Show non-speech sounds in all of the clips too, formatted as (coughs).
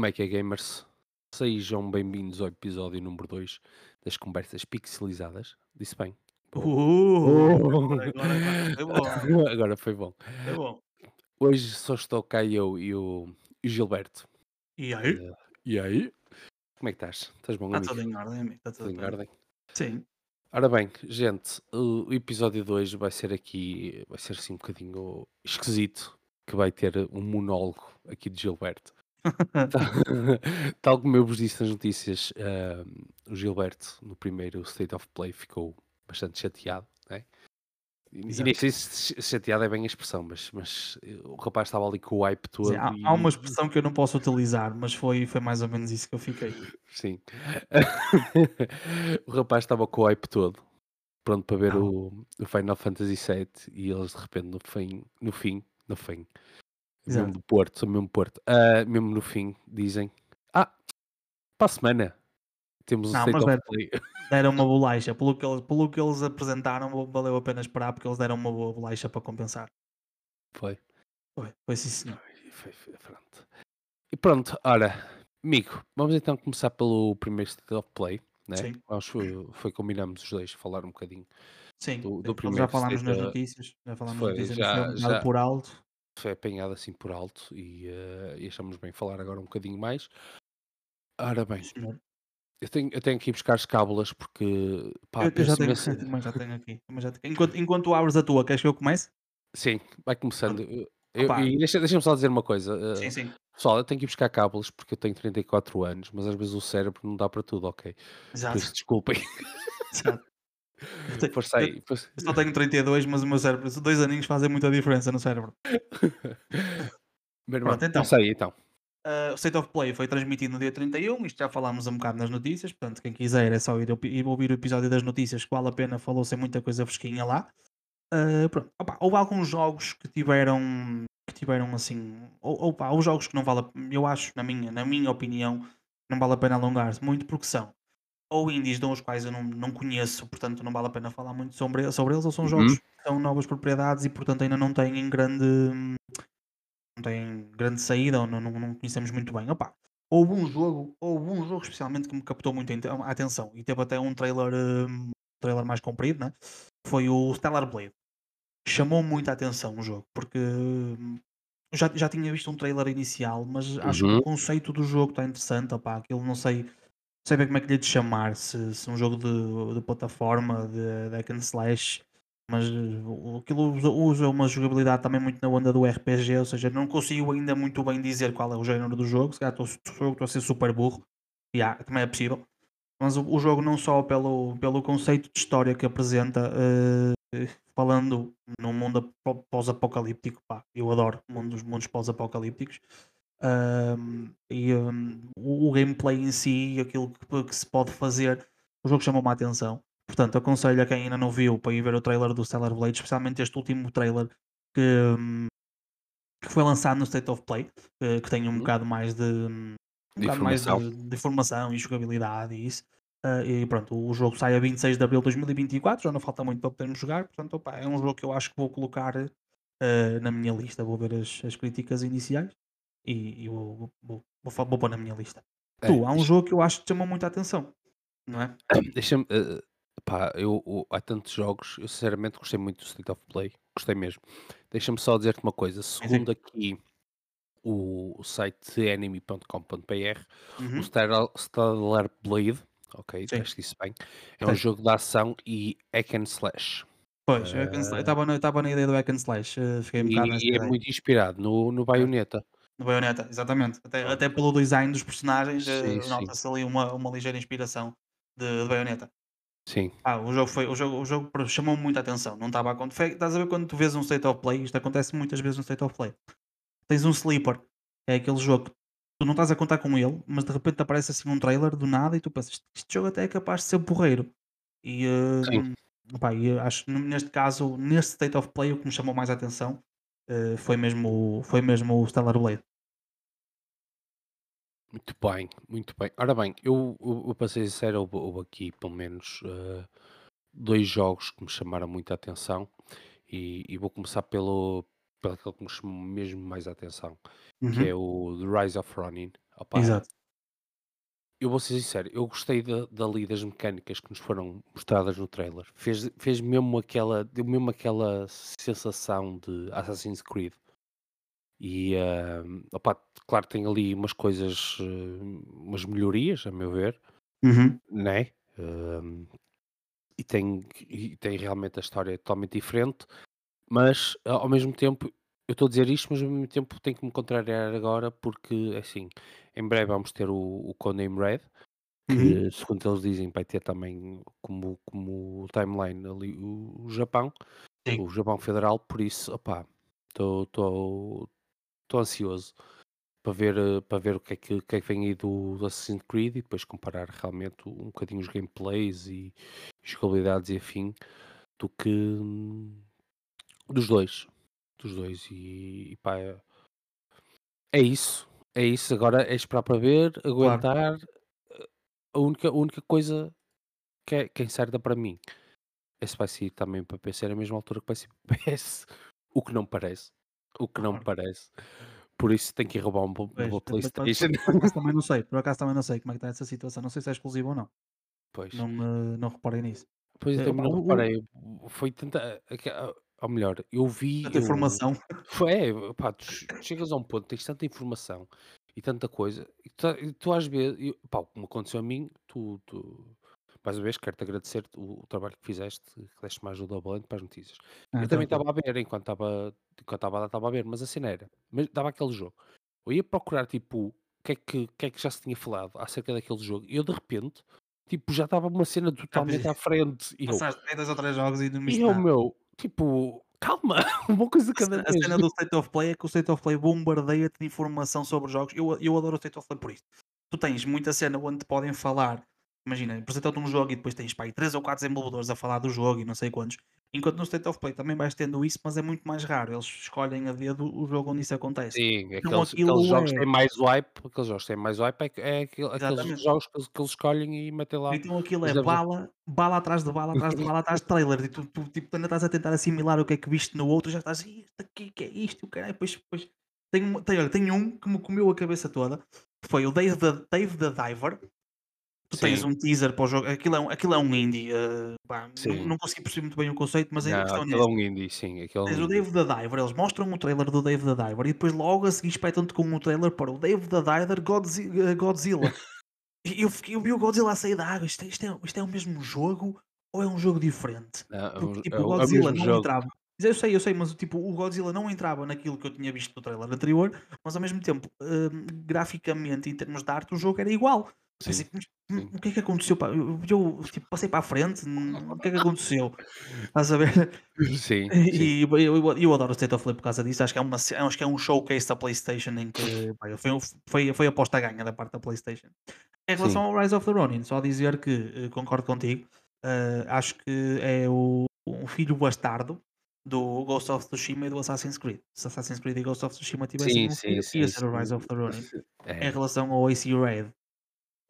Como é que é, gamers? Sejam bem-vindos ao episódio número 2 das conversas pixelizadas. Disse bem. Uh, agora, agora foi bom, (laughs) Agora foi bom. foi bom. Hoje só estou cá eu e o, e Gilberto. E aí? Eh, e aí? Como é que estás? Estás bom, Está amigo? tudo em ordem, amigo, está Tudo tudo em bem. ordem? Sim. Ora bem, gente, o episódio de hoje vai ser aqui, vai ser assim um bocadinho esquisito, que vai ter um monólogo aqui de Gilberto. (laughs) (laughs) Tal, como eu vos disse nas notícias, ah, o Gilberto, no primeiro State of Play, ficou bastante chateado. Né? E nem sei se ch- chateado é bem a expressão, mas, mas eh, o rapaz estava ali com o hype todo. Sim, há, e- há uma expressão que eu não posso utilizar, mas foi, foi mais ou menos isso que eu fiquei. Sim. (laughs) o rapaz estava com o hype todo, pronto para ver Ah. o, o Final Fantasy VII e eles de repente no fim, no fim, no fim, mesmo Exato. do Porto, sou mesmo Porto, ah, mesmo no fim, dizem: Ah, para a semana temos o Não, State mas Play. (laughs) Deram uma bolacha. Pelo que, eles, pelo que eles apresentaram, valeu a pena esperar, porque eles deram uma boa bolacha para compensar. Foi. Foi, foi sim, senhor. E foi- foi- pronto. E pronto, ora, amigo, vamos então começar pelo primeiro State of Play. Né? Sim. Nós foi, foi combinamos os dois falar um bocadinho. Sim, Do- do sim, já primeiro falámos nas uh, notícias. Já falámos foi, nas notícias, já, já- por alto. Foi apanhado assim por alto e, eh, e achamos bem falar agora um bocadinho mais. Ora bem, eu tenho, eu tenho que ir buscar as cábulas porque pá, Eu, eu já tenho, imenso- também já tenho aqui. também já tenho. Enquanto, enquanto tu abres a tua, queres que eu comece? Sim, vai começando. Eu- e deixa- deixa-me só dizer uma coisa. eh, Sim, sim. Pessoal, eu tenho que ir buscar cábulas porque eu tenho 34 anos, mas às vezes o cérebro não dá para tudo, ok? Por Exato. isso, desculpem. (laughs) exato. Força aí. Eu só tenho 32, mas o meu cérebro, esses dois aninhos fazem muita diferença no cérebro. (laughs) Meu irmão, Pronto, então. aí então. Uh, o State of Play foi transmitido no dia 31, isto já falámos um bocado nas notícias, portanto, quem quiser é só ir, ir ouvir o episódio das notícias, que vale a pena, falou-se muita coisa fresquinha lá. Uh, pronto. Opa, houve alguns jogos que tiveram, que tiveram assim, ou, opa, houve jogos que não vale, a- eu acho, na minha, na minha opinião, não vale a pena alongar-se muito, porque são ou indies de os quais eu não, não conheço, portanto não vale a pena falar muito sobre, sobre eles, ou são Uhum. jogos que são novas propriedades e portanto ainda não têm grande não têm grande saída ou não, não, não conhecemos muito bem. Opa, houve um jogo, houve um jogo especialmente que me captou muito a atenção e teve até um trailer, um, trailer mais comprido, né? foi o Stellar Blade. Chamou muito a atenção o jogo, porque hum, já, já tinha visto um trailer inicial, mas acho que Uhum. o conceito do jogo está interessante. Opá, aquilo não sei, bem como é que lhe de chamar, se, se um jogo de, de plataforma, de, hack and slash, mas uh, aquilo usa, uma jogabilidade também muito na onda do RPG, ou seja, não consigo ainda muito bem dizer qual é o género do jogo, se calhar estou a ser super burro, há, também é possível, mas o, o jogo não só pelo, pelo conceito de história que apresenta, eh, falando num mundo ap- pós-apocalíptico, eu adoro o mundo dos mundos pós-apocalípticos, Ahm, e hum, o, o gameplay em si, aquilo que, que se pode fazer, o jogo chamou-me a atenção. Portanto, aconselho a quem ainda não viu para ir ver o trailer do Stellar Blade, especialmente este último trailer que, hum, que foi lançado no State of Play, que, que tem um Uhum. bocado mais de, um De bocado mais de, informação. de informação e jogabilidade e isso. Ah, e pronto, o jogo sai a 26 de abril de 2024, já não falta muito para podermos jogar, portanto, opa, é um jogo que eu acho que vou colocar ah, na minha lista, vou ver as, as críticas iniciais e, e vou, vou, vou, vou, pôr na minha lista. É, tu, há um jogo que eu acho que te chamou muita atenção, não é? (coughs) Deixa-me. eh, pá, eu, o- há tantos jogos, eu sinceramente gostei muito do State of Play, gostei mesmo. Deixa-me só dizer-te uma coisa: segundo aqui o, o site enemy.com.br, Uhum. o Stellar, Stellar Blade, ok, acho que isso bem, é um jogo de ação e hack and slash. Pois, eu slash- eu estava na, eu na ideia do hack and slash, eh, fiquei um bocado E, e é ideia. muito inspirado no, no Bayonetta. No Bayonetta, exatamente. Até, até pelo design dos personagens, eh, nota-se ali uma, uma ligeira inspiração de, de Bayonetta. Sim, Ah, o jogo, foi, o jogo, o jogo pro- chamou-me muita atenção. Não estava a acontecer. Estás a ver quando tu vês um State of Play? Isto acontece muitas vezes no State of Play. Tens um sleeper, é aquele jogo que tu não estás a contar com ele, mas de repente aparece assim um trailer do nada e tu pensas, "Este- jogo até é capaz de ser porreiro. E, eh, Sim. opá, e acho que neste caso, neste State of Play, o que me chamou mais a atenção eh, foi, mesmo, foi mesmo o Stellar Blade. Muito bem, muito bem. Ora bem, eu, eu, eu para ser sincero, houve, houve aqui pelo menos eh, dois jogos que me chamaram muita atenção e, e vou começar pelo, pelo aquele que me chamou mesmo mais a atenção, que é o The Rise of Ronin, Opá, Exato. eu vou ser sincero, eu gostei da dali das mecânicas que nos foram mostradas no trailer. Fez fez mesmo aquela deu mesmo aquela sensação de Assassin's Creed. E, hã, opá, claro tem ali umas coisas, eh, umas melhorias, a meu ver, Uhum. né, hã, e tem e tem realmente a história totalmente diferente, mas ao mesmo tempo eu estou a dizer isto, mas ao mesmo tempo tenho que me contrariar agora, porque, é assim, em breve vamos ter o o Codename Red, Uhum. que segundo eles dizem vai ter também como como timeline ali o o Japão, Sim. o Japão Federal, por isso, opá, estou estou ansioso. Para ver, eh, para ver o que é que, que é que vem aí do, do Assassin's Creed e depois comparar realmente um bocadinho os gameplays e jogabilidades e afim do que hum, dos dois. Dos dois. E, e pá, é, é isso. É isso. Agora é esperar para ver, Claro. aguentar. A única, a única coisa que é, que é incerta para mim é se vai sair também para PC na mesma altura que vai ser PS. (laughs) O que não parece. O que não Claro. parece. Por isso tem que ir roubar Pois, eu por por Playstation. também não (laughs) sei, por acaso também não sei como é que está essa situação, não sei se é exclusivo ou não, pois. não, eh, não reparei nisso. Pois eu Eh, também não reparei, foi tanta aque a ou melhor, eu vi tanta eu informação. foi é, pá, tu che chegas a um ponto, tens tanta informação e tanta coisa, e tu tu às vezes e pá, como aconteceu a mim, tu tu mais uma vez quero-te agradecer o o trabalho que fizeste, que deste-me ajuda valente para as notícias. Ah, Eu também tranquilo. estava a ver enquanto estava enquanto estava estava a ver, mas a cena era, mas dava aquele jogo, eu ia procurar tipo, o que é que que é que já se tinha falado acerca daquele jogo, e eu de repente, tipo, já estava uma cena totalmente à (laughs) frente, e passaste 2 ou 3 jogos e não e viste eu, meu, tipo, calma, (laughs) uma coisa cada cena a vez. cena do State of Play é que o State of Play bombardeia-te de informação sobre jogos. Eu eu adoro o State of Play por isso. Tu tens muita cena onde te podem falar, imagina, apresentam-te um jogo e depois tens pá, aí 3 ou 4 desenvolvedores a falar do jogo e não sei quantos. Enquanto no State of Play também vais tendo isso, mas é muito mais raro. Eles escolhem a dedo o jogo onde isso acontece. Sim, Então aqueles jogos é têm mais wipe, aqueles jogos têm mais wipe, é que é aquele aqueles exatamente. jogos que eles que eles escolhem e metem lá Então aquilo é bala, bala atrás de bala, atrás de bala, atrás de trailer. E tu, tu tipo, ainda estás a tentar assimilar o que é que viste no outro, já estás, "Ih, isto aqui, que é isto, o caralho. Depois, depois tem, um- tem, olha, tem um que me comeu a cabeça toda, que foi o Dave the, Dave the Diver. Tu tens Sim, um teaser para o jogo, aquilo é um, aquilo é um indie, eh, pá, não, não consegui perceber muito bem o conceito, mas a Não, questão é é um indie, sim, aquele é um Tens o indie. Dave the Diver, eles mostram o trailer do Dave the Diver e depois logo a seguir espetam-te com o trailer para o Dave the Diver Godzi- eh, Godzilla. (laughs) E eu fiquei eu vi o Godzilla a sair da água, isto é isto é isto é o mesmo jogo ou é um jogo diferente? Não, é Porque, o é tipo, o o é o Godzilla não jogo. entrava eu sei, eu sei, mas, tipo, o Godzilla não entrava naquilo que eu tinha visto no trailer anterior, mas ao mesmo tempo, hum, graficamente, em termos de arte, o jogo era igual. Sim, "Mas, hum, sim. o que é que aconteceu, pá?" Eu eu, tipo, passei para a frente, hum, o que é que aconteceu? Estás a ver? Sim, (laughs) sim, E eu eu eu adoro o State of Play por causa disso, acho que é uma acho que é um showcase da PlayStation em que, pá, foi foi foi aposta a ganha da parte da PlayStation. Em relação sim. ao Rise of the Ronin, só dizer que, eh, concordo contigo, eh, acho que é o um filho bastardo do Ghost of Tsushima e do Assassin's Creed. Se Assassin's Creed e Ghost of Tsushima tivessem Sim, um sim, filho, ia sim, ser o Rise sim. of the Ronin. (laughs) Em É. relação ao AC Red,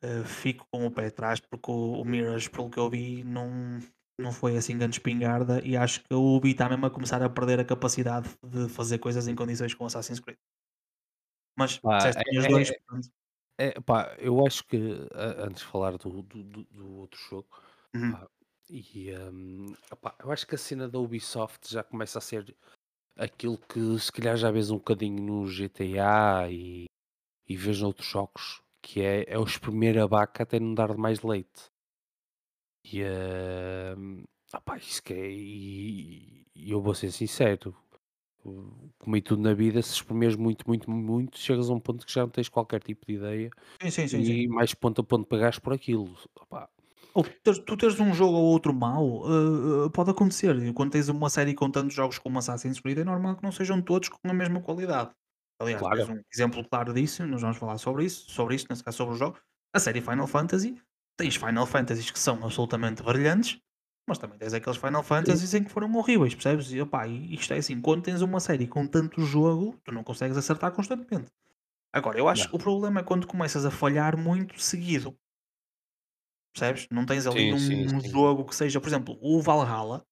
eh, fico com o pé atrás porque o o Mirage, pelo que eu vi, não não foi assim grande espingarda e acho que o Ubi está mesmo a começar a perder a capacidade de fazer coisas em condições com Assassin's Creed. Mas Pá, disseste que tinhas é 2, é portanto é pá, eu acho que antes de falar do do do outro jogo, uhum. pá, e, opá, eu acho que a cena da Ubisoft já começa a ser aquilo que se calhar já vês um bocadinho no GTA e e vês noutros jogos, que é é o espremer a vaca até não dar mais leite. E, hum, opá, isso que é e e eu vou ser sincero, como em tudo na vida, se espremeres muito, muito, muito, chegas a um ponto que já não tens qualquer tipo de ideia Sim, sim, sim, e mais ponto a ponto pagares por aquilo. Opá, Ou teres tu teres um jogo ou outro mau, eh, eh, pode acontecer. Quando tens uma série com tantos jogos como Assassin's Creed, é normal que não sejam todos com a mesma qualidade. Aliás, claro, um exemplo claro disso, nós vamos falar sobre isso, sobre isso, nesse caso sobre o jogo. A série Final Fantasy, tens Final Fantasies que são absolutamente brilhantes, mas também tens aqueles Final sim, Fantasies em que foram horríveis, percebes? E, opá, isto é assim, quando tens uma série com tanto jogo, tu não consegues acertar constantemente. Agora, eu acho não. que o problema é quando começas a falhar muito seguido. Percebes? Não tens ali Sim, sim, um sim. jogo que seja, por exemplo, o Valhalla.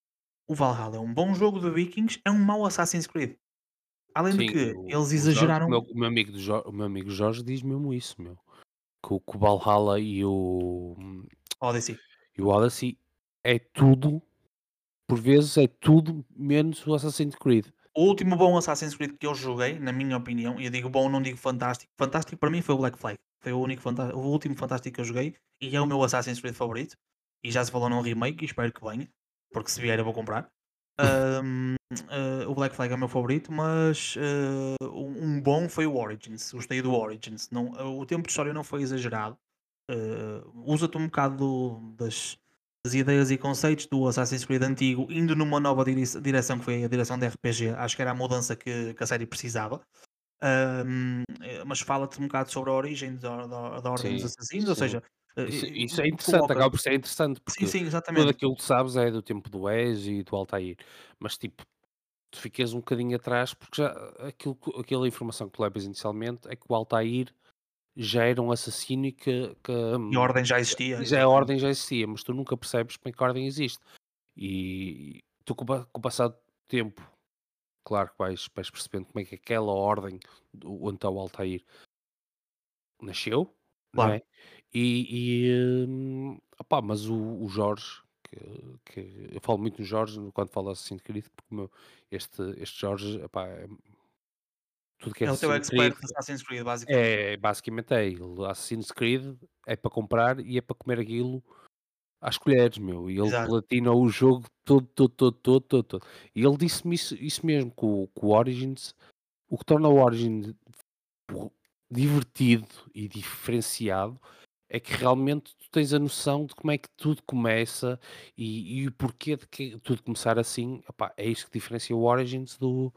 O Valhalla é um bom jogo de Vikings, é um mau Assassin's Creed. Além de Sim, que o eles o Jorge o meu exageraram o meu amigo do Jo o meu amigo Jorge diz mesmo isso, meu, que o que o Valhalla e o Odyssey. e o Odyssey é tudo, por vezes é tudo menos o Assassin's Creed. O último bom Assassin's Creed que eu joguei, na minha opinião, e eu digo bom, não digo fantástico. Fantástico para mim foi o Black Flag. Foi o único o último fantástico que eu joguei e é o meu Assassin's Creed favorito. E já se falou num remake e espero que venha, porque se vier eu vou comprar. Ahm, eh, o Black Flag é o meu favorito, mas eh, um um bom foi o Origins. Gostei do Origins. Não, o tempo de história não foi exagerado. Eh, Usa-te um bocado do- das, das ideias e conceitos do Assassin's Creed antigo, indo numa nova dire- direção que foi a direção da RPG. Acho que era a mudança que, que a série precisava. Eh, mas fala-te um bocado sobre a origem da, da, da Ordem dos Sim, Assassinos, ou sim. seja, eh, Isso isso é interessante, coloca. acaba por ser interessante, Sim, porque sim, tudo exatamente. aquilo que sabes é do tempo do Ezio e do Altair, mas tipo, tu ficas um bocadinho atrás, porque já aquilo que aquela informação que tu levas inicialmente é que o Altair já era um assassino e que que, E a Ordem já existia, já a ordem já existia, mas tu nunca percebes como é que a ordem existe. E tu com o passar do tempo, claro que vais vais percebendo como é que aquela ordem onde está o Altair nasceu, não Claro. é? E e, hum, opá, mas o o Jorge, que que eu falo muito no Jorge quando falo de Assassin's Creed, porque meu este este Jorge, epá, é tudo que é É o teu Creed expert de Assassin's Creed, basicamente. é basicamente é ele. Assassin's Creed é para comprar e é para comer aquilo às colheres, meu, e ele Exato. platina o jogo todo, todo, todo, todo, todo, todo. E ele disse-me isso isso mesmo, que o que o Origins o que torna o Origins po divertido e diferenciado, é que realmente tu tens a noção de como é que tudo começa e e o porquê de que tudo começar assim, opá, é isso que diferencia o Origins do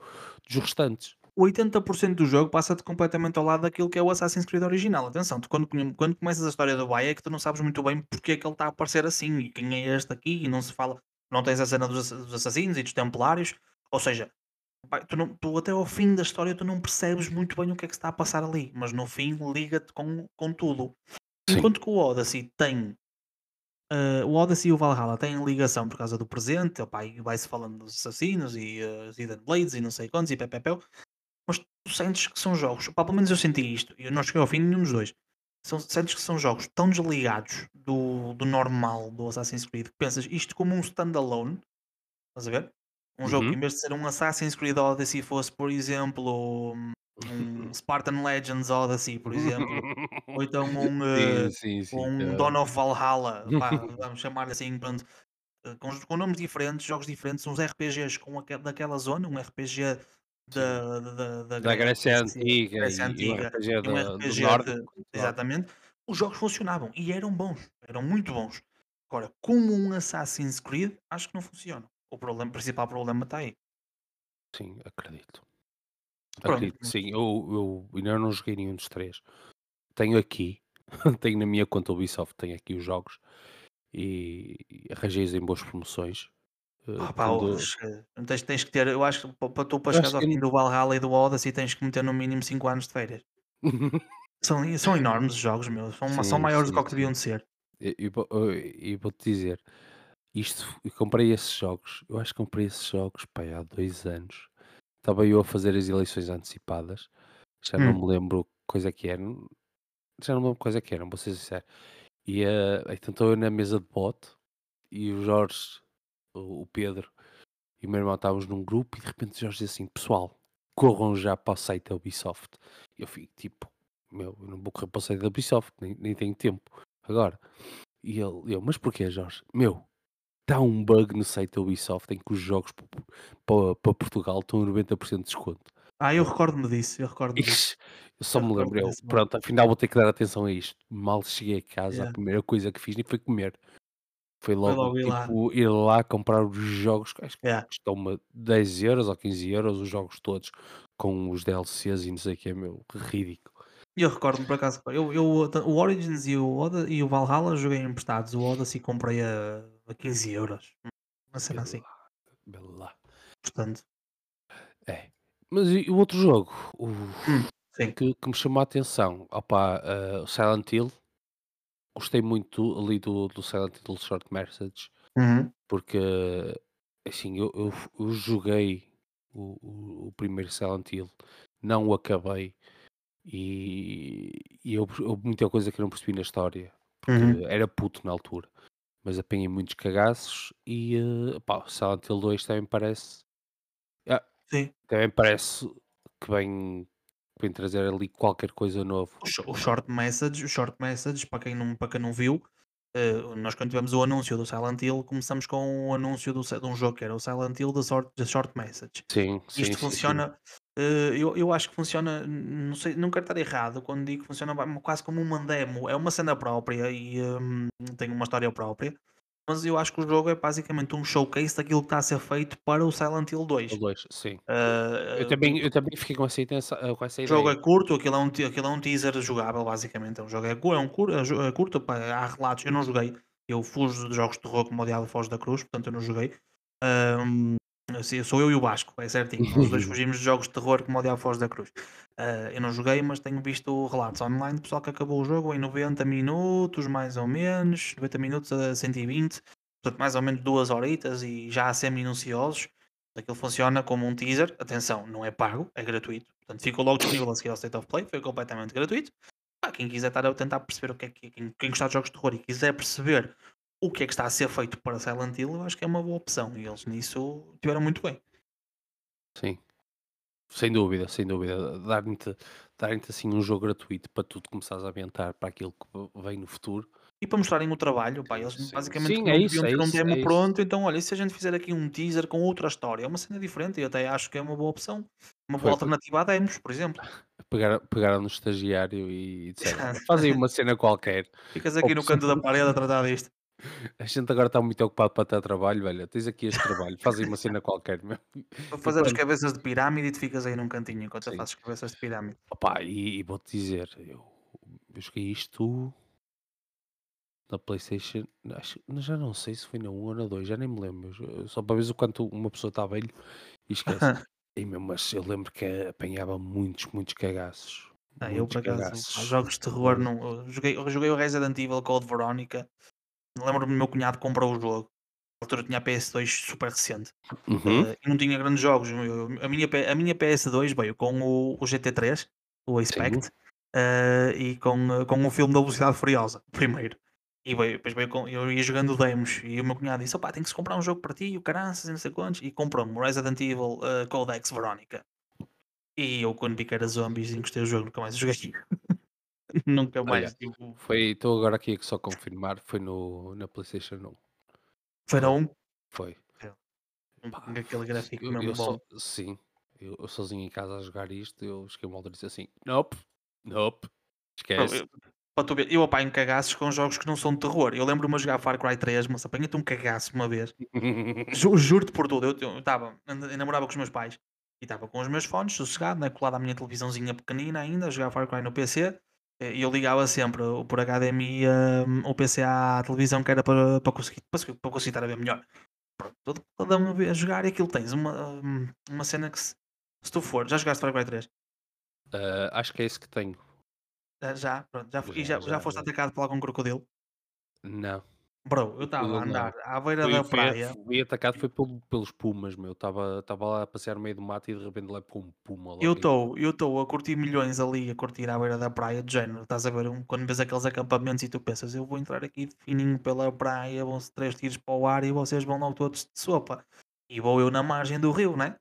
dos restantes. 80% do jogo passa-te completamente ao lado daquilo que é o Assassin's Creed original. Atenção, tu quando, quando começas a história do Bay é que tu não sabes muito bem porque é que ele está a aparecer assim e quem é este aqui e não se fala, não tens a cena dos, dos assassinos e dos templários, ou seja, tu, não- tu até ao fim da história tu não percebes muito bem o que é que está a passar ali, mas no fim liga-te com, com tudo. Sim. Enquanto que o Odyssey tem eh, o Odyssey e o Valhalla têm ligação por causa do presente, opá, e vai-se falando dos assassinos e uh, Hidden Blades e não sei quantos e pepepel, mas tu sentes que são jogos, pá, pelo menos eu senti isto, e eu não cheguei ao fim de nenhum dos dois. São, sentes que são jogos tão desligados do, do normal do Assassin's Creed que pensas isto como um standalone, estás a ver? Um jogo que Uhum. em vez de ser um Assassin's Creed Odyssey fosse, por exemplo, um, um Spartan Legends Odyssey, por exemplo, (laughs) ou então um, Sim, eh, sim, sim, um tá. Dawn of Valhalla, pá, vamos chamar-lhe assim, pronto, eh, com, com nomes diferentes, jogos diferentes, uns RPGs com aque- daquela zona, um RPG da, da, da Da Grécia Antiga Grécia e e Antiga RPG e um da do RPG de. Exatamente. Os jogos funcionavam e eram bons, eram muito bons. Agora, como um Assassin's Creed, acho que não funciona. O problema, o principal problema está aí. Sim, acredito. Pronto, Acredito que sim. Eu eu ainda não joguei nenhum dos 3. Tenho aqui, (laughs) tenho na minha conta Ubisoft, tenho aqui os jogos e e arranjei-os em boas promoções. Eh, Ah, pá, quando que tens, tens que ter, eu acho que pa- para tu para chegares ao que fim do Valhalla e do Odyssey tens que meter no mínimo 5 anos de férias. (laughs) São, são enormes os jogos, meu. São, ma- são Sim, maiores do que sim, o que sim. deviam de ser. E e vou vou-te dizer, isto eu comprei esses jogos, eu acho que comprei esses jogos, pá, há 2 anos. Estava eu a fazer as eleições antecipadas, já não Hum. me lembro coisa que era, já não me lembro coisa que era, vou ser sincero. E, eh, então estou eu na mesa de bote e o Jorge, o o Pedro e o meu irmão estávamos num grupo e de repente o Jorge diz assim: "Pessoal, corram já para o site da Ubisoft". Eu fico tipo: "Meu, eu não vou correr para o site da Ubisoft, nem nem tenho tempo agora". E ele eu: "Mas porquê Jorge?". "Meu, está um bug no site da Ubisoft em que os jogos pa pa para Portugal estão a 90% de desconto". Ah, eu recordo-me disso, eu recordo-me disso. Eu só Eu me lembro, eu. "Pronto, afinal vou ter que dar atenção a isto". Mal cheguei a casa, a Yeah. primeira coisa que fiz nem foi comer. Foi Foi logo, logo ir lá. tipo, ir lá comprar os jogos, que acho que Yeah. custou-me 10€ ou 15€ os jogos todos, com os DLCs e não sei o quê, meu, ridículo. Eu recordo-me por acaso, eu, eu, o Origins e o, Oda, e o Valhalla joguei emprestados. O Odyssey comprei a, a 15 euros. Uma cena assim. lá. Portanto, É. Mas e o outro jogo, o hum, que que me chamou a atenção, opá, ah, o Silent Hill, gostei muito ali do do Silent Hill Short Message, Uhum. porque, assim, eu eu eu joguei o, o, o primeiro Silent Hill, não o acabei e, e eu, houve muita coisa que eu não percebi na história, porque Uhum. era puto na altura, mas apanhei muitos cagaços e uh, pá, o Silent Hill 2 também parece, ah, Sim. também parece que vem, vem trazer ali qualquer coisa novo. O, sho- o short message, o short message, para quem não, para quem não viu, eh, nós quando tivemos o anúncio do Silent Hill, começamos com o anúncio do, de um jogo que era o Silent Hill da short, da short message. Sim, sim, Isto sim, sim. Eh, eu, eu acho que funciona, não sei, não quero estar errado quando digo que funciona quase como uma demo, é uma cena própria e hum, tem uma história própria, mas eu acho que o jogo é basicamente um showcase daquilo que está a ser feito para o Silent Hill O 2. 2, sim. Eu Eh, também, eu também fiquei com essa, intensa- com essa o jogo é curto, aquilo é um, te- aquilo é um teaser jogável, basicamente. É um jogo é, cu- é um cur- é jo- é curto, pá, há relatos. Eu não joguei, eu fujo de jogos de terror como o Diabo Foz da Cruz, portanto eu não joguei. Ahm, assim, sou eu e o Vasco, é certinho. Nós dois (laughs) fugimos de jogos de terror como o Diabo Foz da Cruz. Ah, eu não joguei, mas tenho visto relatos online de pessoal que acabou o jogo em 90 minutos, mais ou menos, 90 minutos a 120, portanto, mais ou menos duas horitas e já a ser minuciosos. Aquilo funciona como um teaser. Atenção, não é pago, é gratuito. Portanto, ficou logo disponível a seguir ao State of Play. Foi completamente gratuito. Pá, quem quiser estar a tentar perceber o que é que. Quem, quem gostar de jogos de terror e quiser perceber o que é que está a ser feito para Silent Hill, eu acho que é uma boa opção. E eles nisso tiveram muito bem. Sim, sem dúvida, sem dúvida. Dar-te dar assim um jogo gratuito para tu começares a ambientar para aquilo que vem no futuro. E para mostrarem o trabalho, pá, eles Sim, basicamente sim, é não isso, é ter um isso, é demo isso. pronto. Então, olha, e se a gente fizer aqui um teaser com outra história? É uma cena diferente e eu até acho que é uma boa opção. Uma boa Foi, alternativa a demos, por exemplo. (laughs) pegaram, pegaram no estagiário e disseram: "Olha, (laughs) faz aí uma cena qualquer. Ficas aqui no pessoal, canto da parede a tratar disto. A gente agora está muito ocupado para ter trabalho, velho. Tens aqui este trabalho, faz aí uma cena qualquer, meu. Para fazer as cabeças de pirâmide e tu ficas aí num cantinho enquanto sim. faço as cabeças de pirâmide. Opa, e, e vou-te dizer, eu, eu joguei isto na PlayStation, acho, já não sei se foi na 1 ou na 2, já nem me lembro. eu- Só para ver o quanto uma pessoa está velho e esquece. (laughs) E mesmo, mas eu lembro que apanhava muitos, muitos cagaços. Ah, eu por acaso, jogos de terror não. Eu joguei, eu joguei o Resident Evil Code Veronica. Lembro-me do meu cunhado comprou o jogo. Na altura tinha a PS2 super recente. Uhum, eh, e não tinha grandes jogos. Eu- a, minha, a minha PS2 veio com o, o GT3, o sim. Expect, eh, e com, eh, com o filme da Velocidade Furiosa, primeiro. E veio, depois veio com, eu ia jogando demos e o meu cunhado disse: opá, tem que se comprar um jogo para ti, o caranças e não sei quantos. E comprou-me o Resident Evil eh, Codex Veronica. E eu, quando vi que era zombies, encostei o jogo, nunca mais joguei. (laughs) (laughs) nunca Olha, mais. Tipo, foi, estou agora aqui a só confirmar, foi no, na PlayStation 1. foi na Foi, 1, foi. com Pá, aquele gráfico eu, mesmo eu bom. sim, eu, eu sozinho em casa a jogar isto, eu cheguei uma altura e disse assim: Nope, nope, esquece. eu, para tu ver, eu apanho cagaços com jogos que não são de terror. Eu lembro-me a jogar Far Cry 3, mas apanhei-te um cagaço uma vez. Ju- (laughs) Juro-te por tudo. Eu estava, namorava com os meus pais e estava com os meus fones, sossegado, né, colado à minha televisãozinha pequenina ainda, a jogar Far Cry no PC. Eh, eu ligava sempre por HDMI hum, o PC à televisão que era para, para, conseguir, para, conseguir- estar a ver melhor. Pronto, toda uma vez a jogar e aquilo tens uma, hum, uma cena que se, se tu for, já jogaste Far Cry 3? Ah, acho que é esse que tenho. Já, pronto, já, e Já, já, já foste atacado por algum crocodilo? Não, Bro, eu o estava a andar à beira Fui, da praia fui atacado foi pelo- pelos pumas, meu. Estava lá a passear no meio do mato e de repente lá um puma Eu logo. em- estou eu estou a curtir milhões ali, a curtir à beira da praia, de género. Estás a ver um, quando vês aqueles acampamentos e tu pensas, eu vou entrar aqui de fininho pela praia, vão-se três tiros para o ar e vocês vão logo todos de sopa. E vou eu na margem do rio, né?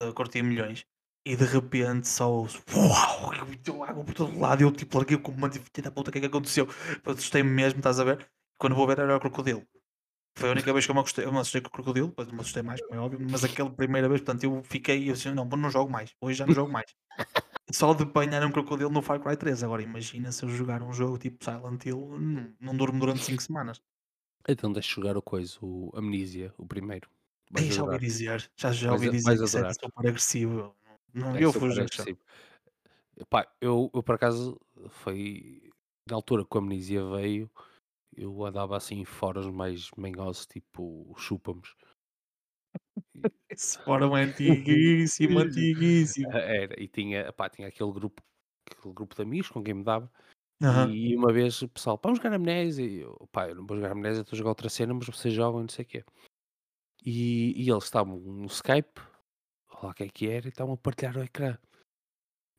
A curtir milhões. E de repente só ouço, uau, eu água por todo lado. E eu tipo larguei com uma filha da puta, o que é que aconteceu? Eu assustei-me mesmo, estás a ver? Quando vou ver era o crocodilo. Foi a única vez que eu me assustei, eu me assustei com o crocodilo, depois não me assustei mais, como é óbvio, mas aquela primeira vez, portanto, eu fiquei, eu disse, não, não jogo mais, hoje já não jogo mais. (laughs) Só de apanhar um crocodilo no Far Cry 3. Agora imagina se eu jogar um jogo tipo Silent Hill, não, não durmo durante 5 semanas. Então deixa jogar o coisa, o Amnesia, o primeiro. Ei, já ouvi dizer, já, já ouvi dizer vais que é super agressivo. Não, É eu fujo. Epá, eu, eu por acaso foi na altura que a amnesia veio, eu andava assim em fóruns mais manhosos, tipo chupa-nos. (laughs) Esse fórum é antiguíssimo, (laughs) antiguíssimo. (laughs) Era, e tinha, epá, tinha aquele grupo, aquele grupo de amigos com quem me dava, Aham. e uma vez o pessoal, vamos jogar amnésia, e eu, pá, eu não vou jogar amnésia, estou a jogar outra cena, mas vocês jogam, não sei o quê. E, e eles estavam no Skype, olha lá quem é que era, e estavam a partilhar o ecrã.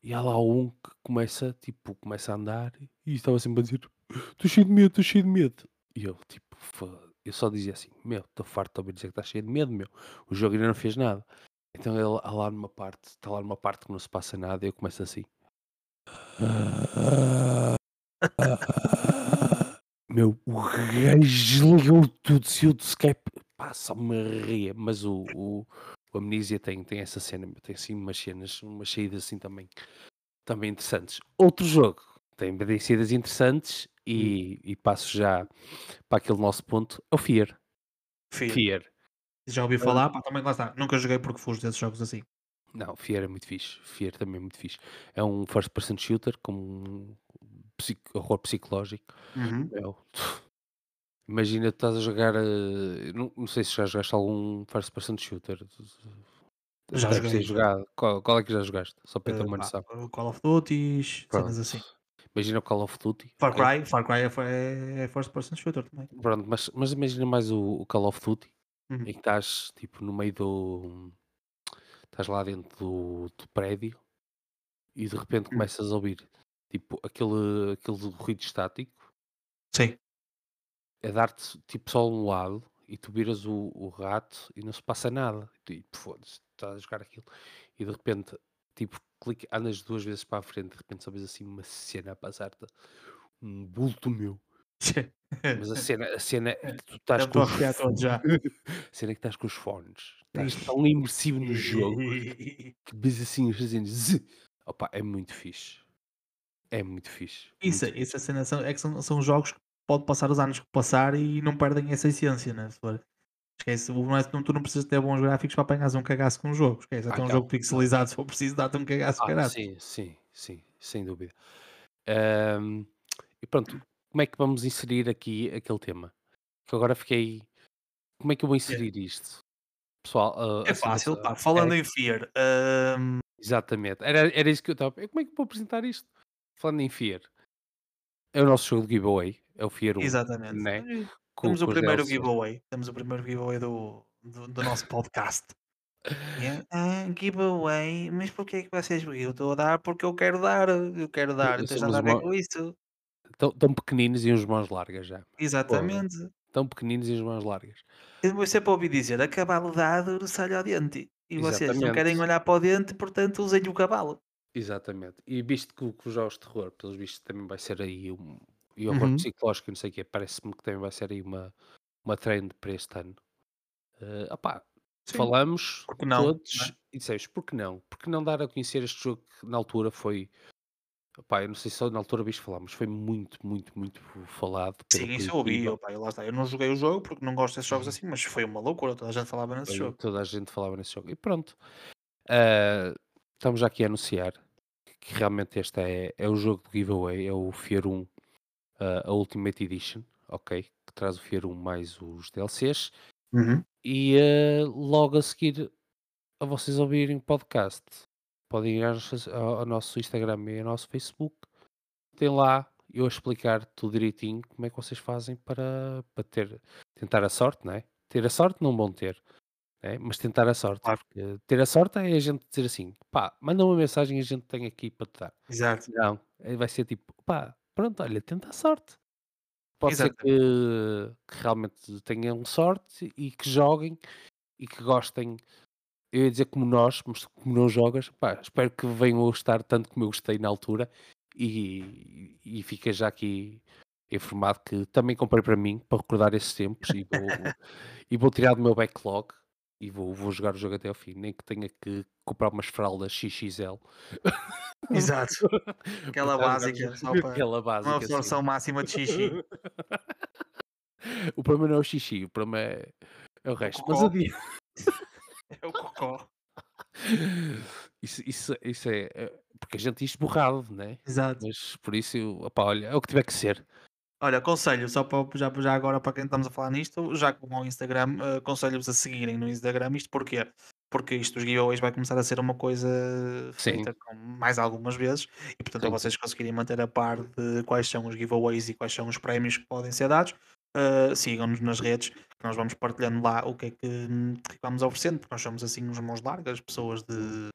E há lá um que começa, tipo, começa a andar e estava sempre a dizer: Estou cheio de medo, estou cheio de medo. E eu, tipo, eu só dizia assim: Meu, estou farto de ouvir dizer que está cheio de medo, meu. O jogo ainda não fez nada. Então ele lá numa parte, está lá numa parte que não se passa nada e eu começo assim. Meu, o gajo desligou tudo, se eu de Skype, só me ria, mas o, o, o Amnesia tem, tem essa cena, tem assim umas cenas, umas saídas assim também, também interessantes. Outro jogo tem saídas interessantes e, e passo já para aquele nosso ponto, é o Fear. Fear. Fear. Já ouvi falar, pá, também lá está. Nunca joguei porque fujo desses jogos assim. Não, Fear é muito fixe. Fear também é muito fixe. É um first person shooter com um psico- horror psicológico. Uhum. Meu, (sighs) Imagina, tu estás a jogar. eh, não, não sei se já jogaste algum first person shooter. Já joguei. Qual, qual é que já jogaste? Só para eu ter Eh, uma noção. Call of Duty, cenas assim. Imagina o Call of Duty. Far ok? Cry, Far Cry é, é, é first person shooter também. Pronto, mas, mas imagina mais o, o Call of Duty Uhum. em que estás tipo no meio do. Estás lá dentro do, do prédio e de repente Hum. começas a ouvir tipo aquele, aquele ruído estático. Sim. é dar-te tipo só um lado e tu viras o, o rato e não se passa nada. E tu, e, foda-se, estás a jogar aquilo e de repente, tipo, clica, andas duas vezes para a frente, de repente só vês assim uma cena a passar-te, um bulto meu. Mas a (laughs) cena, a cena é que tu estás com os já. a (laughs) cena é que estás com os fones, estás tão imersivo no jogo (laughs) que vês assim zzz. Opa, é muito fixe. É muito fixe. Isso, muito isso a cena são, é que são, são jogos que pode passar os anos que passar e não perdem essa essência, né? Esquece, o- é- tu não precisas ter bons gráficos para apanhar um cagaço com um jogo. Esquece, Ah, até um não, jogo pixelizado, se for preciso, dá-te um cagaço Ah, caralho. sim, sim, sim, sem dúvida. Ahm, e pronto, como é que vamos inserir aqui aquele tema? Que agora fiquei. Como é que eu vou inserir isto? Pessoal, ah, É a fácil, situação- pá. Falando é, em Fear, hum, Exatamente, era, era isso que eu estava. Como é que vou apresentar isto? Falando em Fear, é o nosso jogo de giveaway, é o Fear 1, exatamente. né? Com, Temos o com primeiro giveaway. Temos o primeiro giveaway do, do, do nosso podcast. E é, "Ah, giveaway, mas porquê é que vocês eu estou a dar? Porque eu quero dar, eu quero dar, tens nada a ver com isso. tão, tão pequeninos e uns mãos largas já. Exatamente. Tão pequeninos e uns mãos largas. Eu vou sempre ouvir dizer, a cavalo dado sai ao dente. E vocês não querem Exatamente. olhar para o dente, portanto usem o cavalo. Exatamente. E visto que, o- que os jogos de terror, pelos vistos, também vai ser aí um. E horror Uhum. psicológico, e não sei o quê, parece-me que também vai ser aí uma, uma trend para este ano. Uh, opá, falamos Porque não, todos não é? e dissemos, por que não? Por que não dar a conhecer este jogo que na altura foi. Opá, eu não sei se só na altura viste falar, mas foi muito, muito, muito falado. Sim, isso eu ouvi. Opa, eu, lá está. eu não joguei o jogo porque não gosto desses jogos Uhum. assim, mas foi uma loucura. Toda a gente falava nesse Foi- jogo. toda a gente falava nesse jogo. E pronto. Uh, estamos já aqui a anunciar que realmente este é, é o jogo de giveaway, é o Fear 1, uh, a Ultimate Edition, ok? Que traz o Fear 1 mais os DLCs. Uhum. E uh, logo a seguir a vocês ouvirem o podcast, podem ir ao, nosso Instagram e ao nosso Facebook. Tem lá eu a explicar tudo direitinho como é que vocês fazem para, para ter, tentar a sorte, não é? Ter a sorte não vão ter, né? mas tentar a sorte. Claro. Porque ter a sorte é a gente dizer assim, pá, manda uma mensagem e a gente tem aqui para te dar. Exato. Não, eh, vai ser tipo, pá, pronto, olha, tenta a sorte. Pode ser Exatamente. que, que realmente tenham sorte e que joguem e que gostem. Eu ia dizer como nós, mas como não jogas, pá, espero que venham a gostar tanto como eu gostei na altura e, e fica já aqui informado que também comprei para mim, para recordar esses tempos e vou, (laughs) e vou tirar do meu backlog e vou, vou jogar o jogo até ao fim, nem que tenha que comprar umas fraldas XXL. Exato. (laughs) Aquela básica, (laughs) o para Aquela uma básica, sim. absorção máxima de xixi. (laughs) o problema não é o xixi, o problema é, é o resto. Mas cocó. adia- É o cocó. isso, isso, isso é, é- porque a gente diz borrado, né? Exato. Mas por isso, opá, olha, é o que tiver que ser. Olha, aconselho, só para, já, já agora para quem estamos a falar nisto, já vão ao Instagram, eh, aconselho-vos a seguirem no Instagram. Isto porquê? Porque isto dos giveaways vai começar a ser uma coisa feita com mais algumas vezes e portanto a Sim. vocês conseguirem manter a par de quais são os giveaways e quais são os prémios que podem ser dados, Uh, sigam-nos nas redes, que nós vamos partilhando lá o que é que, hum, que vamos oferecendo, porque nós somos assim uns mãos largas, pessoas de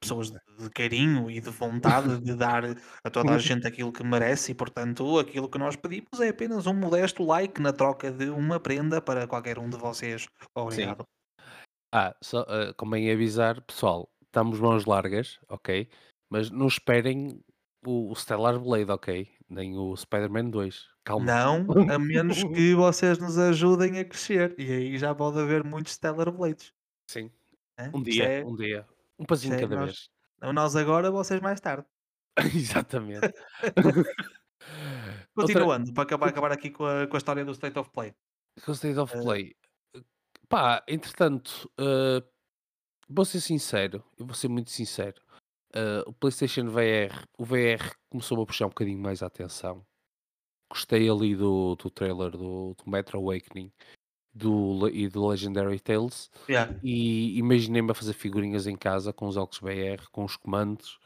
pessoas de carinho e de vontade de dar a toda a gente aquilo que merece e portanto aquilo que nós pedimos é apenas um modesto like na troca de uma prenda para qualquer um de vocês. Sim. Obrigado. Ah, só, ah, convém avisar, pessoal, estamos mãos largas, ok? Mas não esperem o, o Stellar Blade, ok? Nem o Spider-Man 2. Calma. Não, a menos que (laughs) vocês nos ajudem a crescer e aí já pode haver muitos Stellar Blades, Sim. né? Um dia, é, um dia. Um é cada nós, vez. nós agora, vocês mais tarde. (laughs) Exatamente. (laughs) Outra, Continuando, para acabar, acabar aqui com a, com a história do State of Play. com o State of Uh, Play. Pá, entretanto, ah, vou ser sincero, eu vou ser muito sincero. ah, o PlayStation VR, o VR começou a puxar um bocadinho mais a atenção. Gostei ali do, do trailer do, do Metro Awakening do, e do Legendary Tales yeah, e imaginei-me a fazer figurinhas em casa com os óculos VR, com os comandos,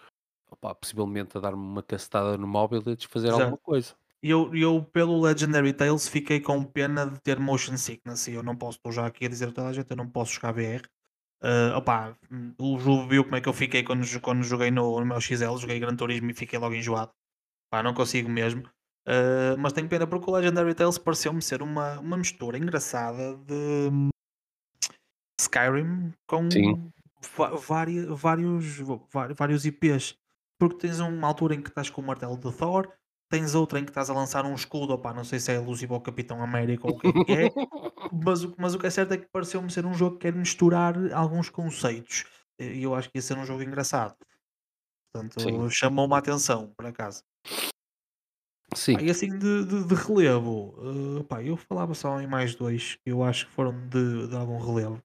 opá, possivelmente a dar-me uma castada no móvel e a desfazer alguma exato. coisa. E eu, eu, pelo Legendary Tales, fiquei com pena de ter motion sickness. E eu não posso, estou já aqui a dizer a toda a gente, eu não posso jogar VR. Uh, opá, hum, o jogo viu como é que eu fiquei quando, quando joguei no, no meu XL, joguei Gran Turismo e fiquei logo enjoado. Pá, não consigo mesmo. Uh, mas tenho pena porque o Legendary Tales pareceu-me ser uma, uma mistura engraçada de hum, Skyrim com vari- vários, vários IPs. Porque tens uma altura em que estás com o martelo de Thor, tens outra em que estás a lançar um escudo, opá, não sei se é alusivo ao Capitão América ou o que é que é, (laughs) mas, o- mas o que é certo é que pareceu-me ser um jogo que quer misturar alguns conceitos. E eu acho que ia ser um jogo engraçado. Portanto, chamou-me a atenção, por acaso. Sim, Pá, e assim de, de- de relevo, eh, pá, eu falava só em mais dois que eu acho que foram de, de algum relevo.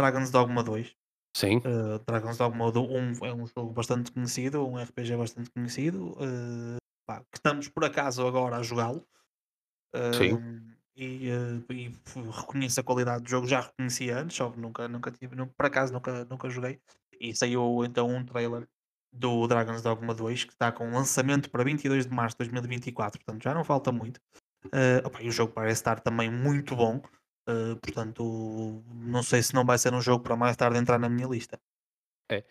Dragon's Dogma 2. sim, Uh, Dragon's Dogma 1 é um jogo bastante conhecido, um RPG bastante conhecido, uh, pá, que estamos por acaso agora a jogá-lo. sim. um, e, uh, e reconheço a qualidade do jogo, já reconhecia antes, só que nunca, nunca tive, nu- por acaso nunca, nunca joguei. E saiu então um trailer do Dragon's Dogma 2 que está com lançamento para 22 de março de 2024, portanto já não falta muito. Uh, opa, e o jogo parece estar também muito bom, uh, portanto não sei se não vai ser um jogo para mais tarde entrar na minha lista. É.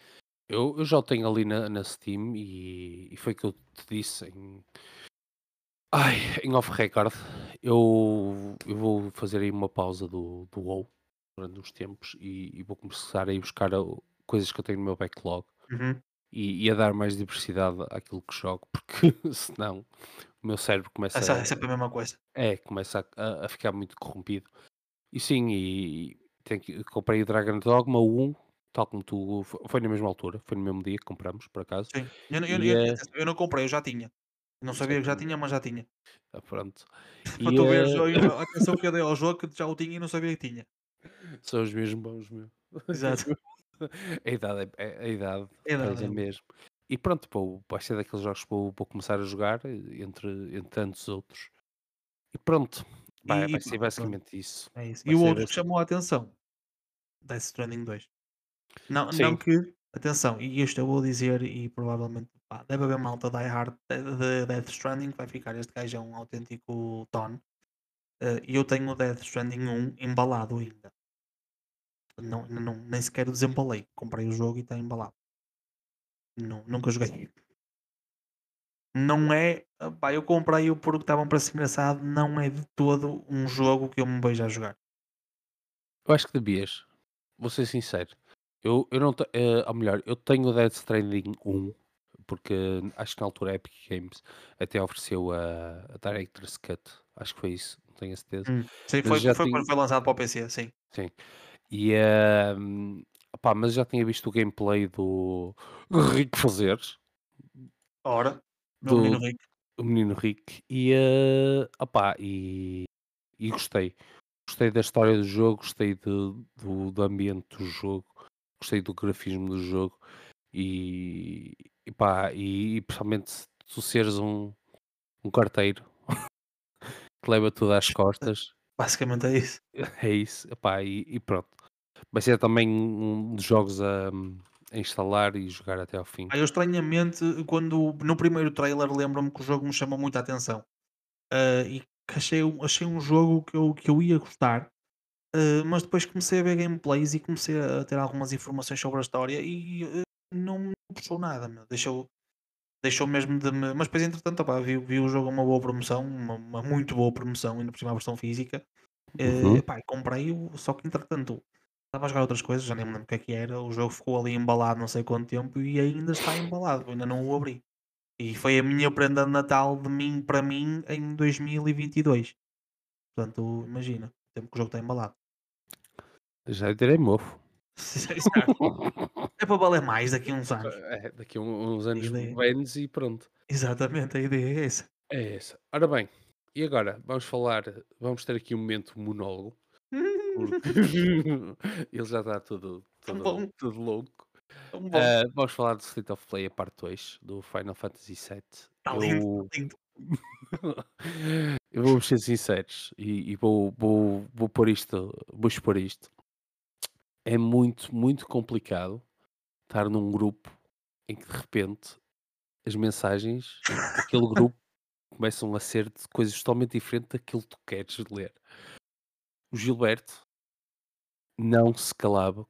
Eu, eu já o tenho ali na, na Steam e, e foi que eu te disse em, ai, em off record. Eu, eu vou fazer aí uma pausa do, do WoW durante uns tempos e, e vou começar a ir buscar coisas que eu tenho no meu backlog Uhum. E, e a dar mais diversidade àquilo que jogo, porque (laughs) senão o meu cérebro É se- é começa, sempre a mesma coisa. é, começa a, a- a ficar muito corrompido. E sim, e, tenho que, comprei o Dragon Dogma 1, tal como tu, fo- foi na mesma altura, foi no mesmo dia que compramos, por acaso. Sim. Eu, não- eu, E eu, atenção, eu não comprei, eu já tinha. Não sabia que já tinha, mas já tinha. Ah, pronto. (laughs) Para E, tu veres a (laughs) a atenção que eu dei ao jogo que já o tinha e não sabia que tinha. são os mesmos bons, meu. Exato. A idade, é, é- a idade É da pesa mesmo. E pronto, pô, vai ser daqueles jogos que vou, vou começar a jogar, eh, entre, entre tantos outros. E pronto, vai, e vai ser pá, pronto, basicamente isso. é isso. E o outro que chamou a atenção, Death Stranding 2. Não, não que, atenção, e isto eu vou dizer e provavelmente pá, deve haver malta die hard de, de Death Stranding que vai ficar, este gajo é um autêntico ton. Eh, E eu tenho o Death Stranding 1 embalado ainda. Não, não, nem sequer desembalei. Comprei o jogo e está embalado. Não, nunca joguei. Não é. Pá, eu comprei-o porque estavam para ser engraçado. Não é de todo um jogo que eu me vejo a jogar. eu acho que devias. Vou ser sincero. Eu, eu não tenho, ou melhor, eu tenho o Dead Stranding 1, porque acho que na altura a Epic Games até ofereceu a, a Director's Cut. Acho que foi isso, não tenho a certeza. Hum. Sim, foi, foi foi lançado para o PC, sim. sim. E, ehm, opá, mas já tinha visto o gameplay do Rick Fazeres, Ora, menino do, rico. do menino Rick, e, eh, opá, e, e gostei. Gostei da história do jogo, gostei de- do, do ambiente do jogo, gostei do grafismo do jogo e, e pá, e, e principalmente se tu seres um, um carteiro (laughs) que leva tudo às costas, Basicamente é isso. (laughs) é isso, epá, e, e pronto. Vai ser também um dos jogos a, a instalar e jogar até ao fim. Aí eu estranhamente, quando no primeiro trailer lembro-me que o jogo me chamou muita atenção. Ah, e que achei, um- achei um jogo que eu, que eu ia gostar, eh, mas depois comecei a ver gameplays e comecei a ter algumas informações sobre a história e eh, não me puxou nada, meu. Deixou, deixou mesmo de me. Mas depois, entretanto, opá, vi, vi o jogo a uma boa promoção, uma, uma muito boa promoção, ainda por cima a versão física. Uhum. Eh, pá, comprei-o, só que entretanto estava a jogar outras coisas, já nem me lembro o que é que era. O jogo ficou ali embalado não sei quanto tempo e ainda está embalado, ainda não o abri. E foi a minha prenda de Natal de mim para mim em 2022. Portanto, imagina, o tempo que o jogo está embalado. Já direi mofo. (laughs) É para valer mais daqui a uns anos. É, daqui a uns anos vendes e pronto. Exatamente, a ideia é essa. É essa. Ora bem, e agora vamos falar, vamos ter aqui um momento monólogo, porque (laughs) ele já está todo, Tão todo, todo louco. Ah, vamos falar do State of Play, a parte 2 do Final Fantasy VII. Está lindo, (laughs) Eu, está lindo. eu vou ser sinceros e, e vou, vou, vou pôr isto, vou expor isto. É muito, muito complicado estar num grupo em que de repente as mensagens daquele grupo (laughs) começam a ser de coisas totalmente diferentes daquilo que tu queres ler. O Gilberto não se calava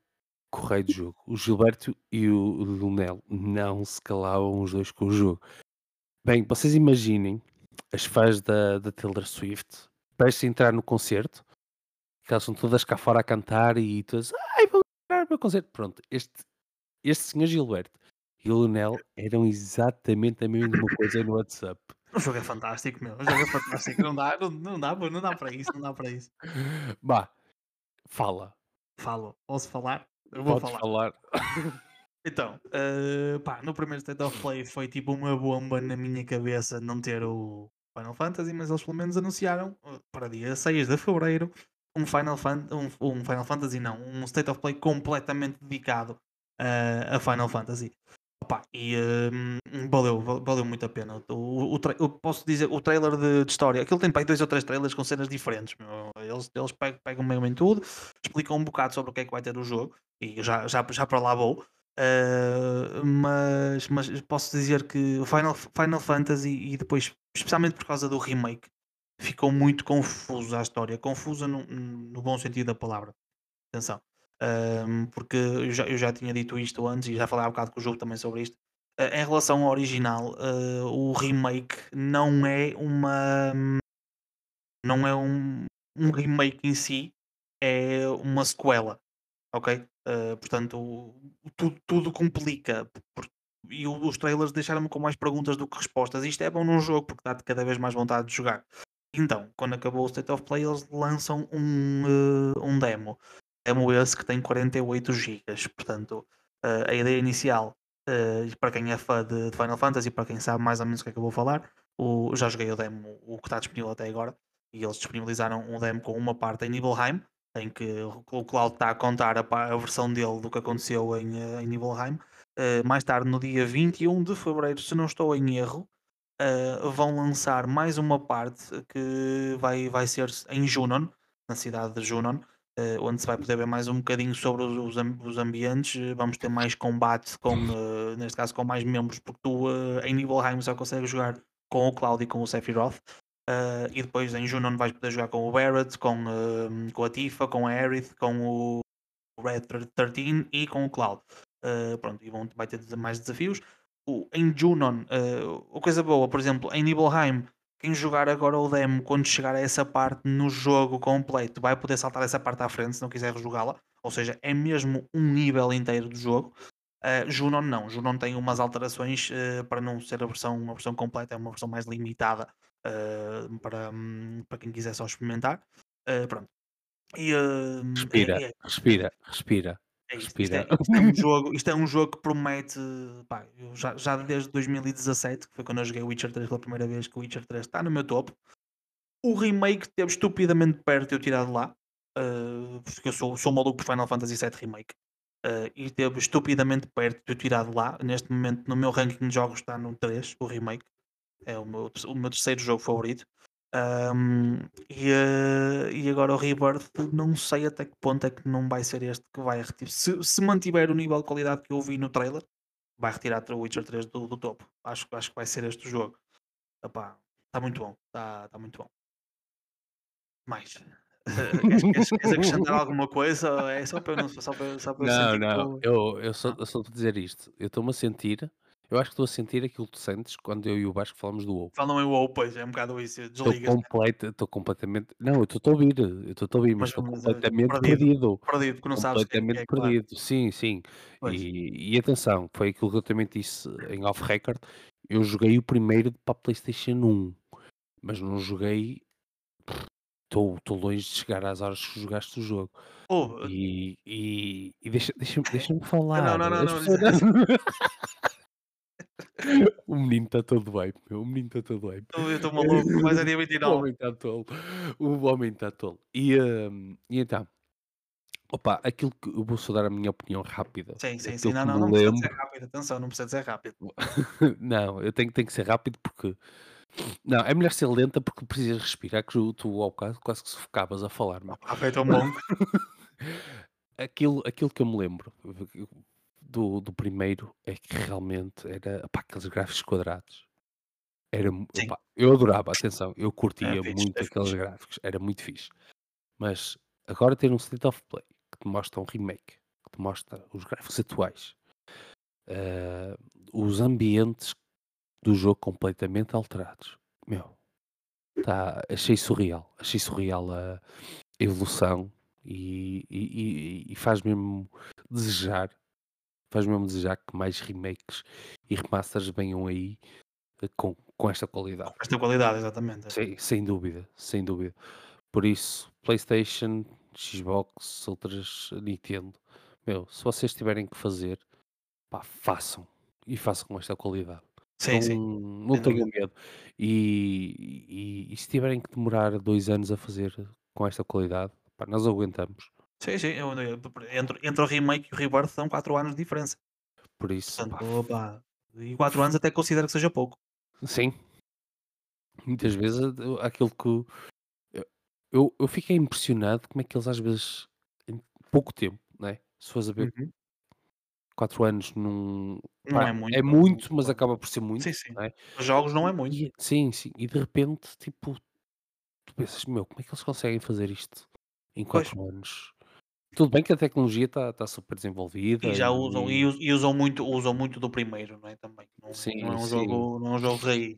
com o rei do jogo. O Gilberto e o Lunel não se calavam os dois com o jogo. Bem, vocês imaginem as fãs da, da Taylor Swift prestes a entrar no concerto, que elas são todas cá fora a cantar e todas, ai, vou entrar no meu concerto. Pronto, este, este senhor Gilberto e o Lunel eram exatamente a mesma coisa no WhatsApp. (laughs) O jogo é fantástico, meu. O jogo é fantástico. Não dá, não, não dá, não dá para isso, não dá para isso. Bah, fala, Falo, posso falar? Eu vou podes falar. falar. (laughs) Então, eh, pá, no primeiro State of Play foi tipo uma bomba na minha cabeça não ter o Final Fantasy, mas eles pelo menos anunciaram eh, para dia 6 de Fevereiro um Final, Fan um, um Final Fantasy, não, um State of Play completamente dedicado eh, a Final Fantasy. Opa, e hum, valeu, val- valeu muito a pena. O, o eu posso dizer, o trailer de, de história, aquilo tem dois ou três trailers com cenas diferentes. Eles, eles pegam, pegam mesmo em tudo, explicam um bocado sobre o que é que vai ter o jogo, e já, já, já para lá vou. Uh, mas, mas posso dizer que o Final, Final Fantasy e depois, especialmente por causa do remake, ficou muito confuso a história. Confusa no, no bom sentido da palavra. Atenção. Um, porque eu já, eu já tinha dito isto antes e já falei há bocado com o jogo também sobre isto. Uh, em relação ao original, uh, o remake não é uma. Não é um, um remake em si, é uma sequela. Ok? Uh, portanto, tudo, tudo complica. por- e os trailers deixaram-me com mais perguntas do que respostas. Isto é bom num jogo porque dá-te cada vez mais vontade de jogar. Então, quando acabou o State of Play, eles lançam um, uh, um demo. Demo esse que tem 48 GB. Portanto, uh, a ideia inicial, uh, para quem é fã de, de Final Fantasy, para quem sabe mais ou menos o que é que eu vou falar, o, já joguei o demo, o que está disponível até agora, e eles disponibilizaram um demo com uma parte em Nibelheim, em que o Cloud está a contar a, a versão dele do que aconteceu em, eh, em Nibelheim. Uh, mais tarde, no dia 21 de fevereiro, se não estou em erro, uh, vão lançar mais uma parte que vai, vai ser em Junon, na cidade de Junon, uh, onde se vai poder ver mais um bocadinho sobre os, os am- os ambientes. Uh, Vamos ter mais combate, com, uh, neste caso com mais membros, porque tu uh, em Nibelheim só consegues jogar com o Cloud e com o Sephiroth. E depois em Junon vais poder jogar com o Barrett, com, com a Tifa, com a Aerith, com o Red 13 e com o Cloud. Pronto, e vão, vai ter mais desafios. O, em Junon, uh, a coisa boa, por exemplo, em Nibelheim, quem jogar agora o demo, quando chegar a essa parte no jogo completo, vai poder saltar essa parte à frente se não quiser jogá-la. Ou seja, é mesmo um nível inteiro do jogo. Uh, Junon não, Junon tem umas alterações uh, para não ser a versão, uma versão completa, é uma versão mais limitada uh, para, hum, para quem quiser só experimentar. Uh, pronto. E, Respira, é- é- respira, respira, é isto, isto, é, isto é um jogo, isto é um jogo que promete, pá, já, já desde 2017, que foi quando eu joguei Witcher 3 pela primeira vez, que o Witcher 3 está no meu topo. O remake teve estupidamente perto de eu tirar de lá, uh, porque eu sou, sou maluco por Final Fantasy VII Remake. Uh, e teve estupidamente perto de eu tirar de lá. Neste momento, no meu ranking de jogos, está no 3, o remake. É o meu, o meu terceiro jogo favorito. Um, e, uh, e agora o Rebirth, não sei até que ponto é que não vai ser este que vai retirar. Se, se mantiver o nível de qualidade que eu vi no trailer, vai retirar o Witcher 3 do, do topo. Acho, acho que vai ser este o jogo. Está muito bom. Está tá muito bom. Mais. Queres queres queres acrescentar (laughs) alguma coisa é só para eu não só para só para eu Não, sentir que não, eu eu só ah, eu só dizer isto, eu estou-me a sentir eu acho que estou a sentir aquilo que tu sentes quando eu e o Vasco falamos do WoW. falam em WoW, pois, é um bocado isso, Estou completa estou completamente não, eu estou-te a ouvir, eu estou-te a ouvir, mas estou eh, completamente perdido, perdido, perdido, porque não sabes é completamente é, claro. perdido. Sim, sim. Pois. E e atenção, foi aquilo que eu também disse em off record, eu joguei o primeiro para a PlayStation 1, mas não joguei estou estou longe de chegar às horas que jogaste o jogo. Ouve, E e e deixa deixa-me deixa-me (laughs) não, falar, não, não, não, pessoas (laughs) licença, O menino está todo bem, meu, o menino está todo bem. eu estou maluco, mas é dia O 29. homem está tolo, o homem está tolo. E, hum, e então, opa, aquilo que eu vou só dar a minha opinião rápida, Sim, sim, sim, não, não, não me precisa ser rápido, atenção, não precisa ser rápido. (laughs) não, eu tenho tenho que ser rápido porque não, é melhor ser lenta porque precisas respirar, que tu ao bocado quase que sufocavas a falar, meu. Opá, foi tão bom. (laughs) Aquilo aquilo que eu me lembro do do primeiro é que realmente era, opá, aqueles gráficos quadrados. Era opá, eu adorava, atenção, eu é curtia fixe, muito é aqueles fixe. gráficos, era muito fixe. Mas agora ter um State of Play que te mostra um remake, que te mostra os gráficos atuais, eh, os ambientes do jogo completamente alterados. Meu, tá, achei surreal, achei surreal a evolução e, e, e- e faz mesmo desejar, faz mesmo desejar que mais remakes e remasters venham aí eh, com, com esta qualidade. Com esta qualidade, exatamente. Sem, sem dúvida, sem dúvida. Por isso, PlayStation, Xbox, outras Nintendo, meu, se vocês tiverem que fazer, pá, façam. E façam com esta qualidade. Sim, Não, sim, não tenham dúvida. medo. E, e, e se tiverem que demorar dois anos a fazer com esta qualidade, pá, nós aguentamos. Sim, sim, eu eu entre entre o remake e o rebirth são 4 anos de diferença. Por isso, Portanto, opá, e 4 anos até considero que seja pouco. sim, muitas vezes eh, aquilo que eu, eu, fiquei impressionado como é que eles às vezes, em pouco tempo, né? Se fores a ver Uhum. 4 anos num Não pá, é muito, é é muito, mas acaba por ser muito, Sim, sim. não é? Os jogos não é muito. e sim, sim, e de repente, tipo, tu pensas: "Meu, como é que eles conseguem fazer isto em Pois. 4 anos?". Tudo bem que a tecnologia está está super E desenvolvida já usam e e us e usam muito usam muito do primeiro, não é, também. Não não sim, é um sim, jogo não é um jogo raiz.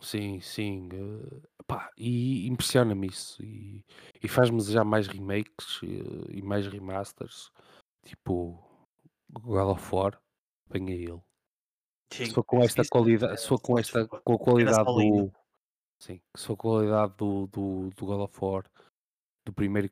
sim, sim, eh, pá, e impressiona-me isso e e faz-me desejar mais remakes, eh, e mais remasters, tipo God of War, venha ele. Se Sim, for com esta qualidade se for com esta com a qualidade do sim, se for com a qualidade do do do God of War, do primeiro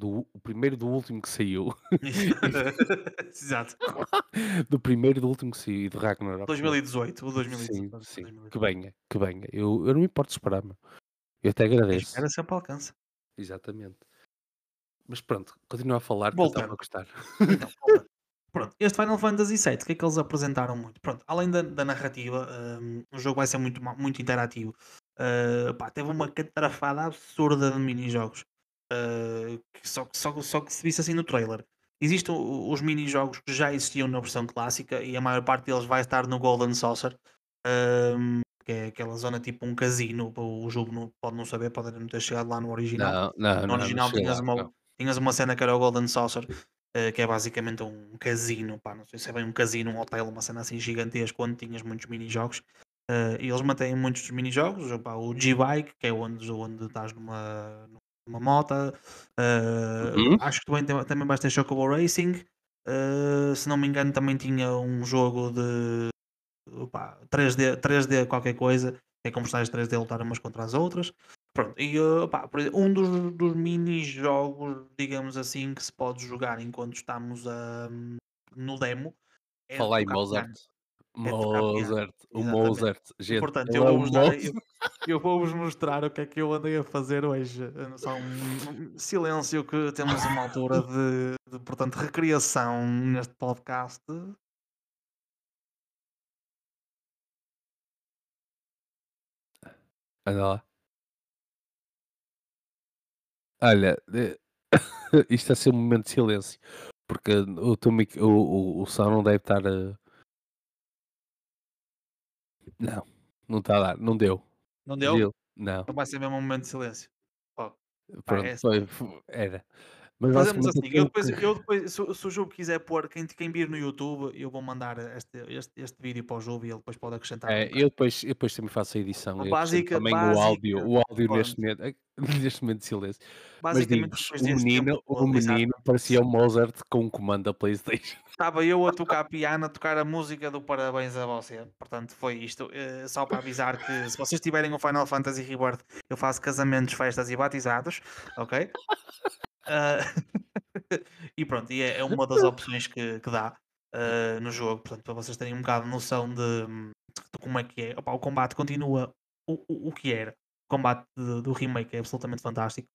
do o primeiro do último que saiu, (laughs) Exato. (laughs) do primeiro e do último que saiu e do Ragnarok, meu. 2018, o 2018, Sim, sim, que 2018. venha, que venha. Eu eu não me importo de esperar, meu. Eu até agradeço. espera sempre alcança. Exatamente. Mas pronto, continua a falar que eu estava a Voltando, gostar. então, (laughs) voltando. Pronto, este Final Fantasy VII, o que é que eles apresentaram muito? Pronto, além da, da narrativa, hum, o jogo vai ser muito, muito interativo. Uh, pá, teve uma catrafada absurda de minijogos. Uh, que só, que- só, só que se visse assim no trailer. Existem os minijogos que já existiam na versão clássica e a maior parte deles vai estar no Golden Saucer, hum, que é aquela zona tipo um casino. O jogo não, pode não saber, pode não ter chegado lá no original. Não, não, No não, não original cheguei tinhas lá, uma, não. tinhas uma cena que era o Golden Saucer, eh, que é basicamente um casino, pá, não sei se é bem um casino, um hotel, uma cena assim gigantesca, onde tinhas muitos minijogos. Eh, e eles mantêm muitos dos minijogos, o G-Bike, que é onde, onde estás numa, numa moto. eh, Uhum. acho que também, também vais ter Chocobo Racing. eh, se não me engano, também tinha um jogo de opá, 3D, 3D qualquer coisa, que é como personagens 3D lutar umas contra as outras. Pronto, e uh, por exemplo, um dos, dos mini-jogos, digamos assim, que se pode jogar enquanto estamos a, no demo é de Fala aí, tocar Mozart. É Mozart, o exatamente. Mozart, gente, portanto, eu é o vou-vos dar, eu, eu vou-vos mostrar o que é que eu andei a fazer hoje. Uh, Só um, um silêncio que temos uma altura de, de, portanto, recriação neste podcast. Anda lá. Olha, (laughs) isto a ser um momento de silêncio, porque o teu o o o som não deve estar a não, não está a dar, não deu. Não deu? Deu? Não. Então vai ser mesmo um momento de silêncio. Ó. Pá, é Pronto, foi fo era. Mas Fazemos assim, eu aquilo depois, que eu depois se, o se o Jogo quiser pôr, quem, quem vir no YouTube, eu vou mandar este, este, este vídeo para o Jogo e ele depois pode acrescentar um é, bocado. eu depois eu depois também faço a edição Básica, também o áudio básica, o áudio neste momento (laughs) neste momento de silêncio. Mas depois o menino o menino parecia o Mozart com um comando da PlayStation. (laughs) Estava eu a tocar piano, a tocar a música do Parabéns a você. Portanto, foi isto. Eh, só para avisar que se vocês tiverem o Final Fantasy Rebirth, eu faço casamentos, festas e batizados, ok? Ah, (laughs) e pronto, e é, é uma das opções que, que dá ah, no jogo. Portanto, para vocês terem um bocado de noção de, de como é que é. Opa, o combate continua o, o, o que era. O combate de- do remake é absolutamente fantástico.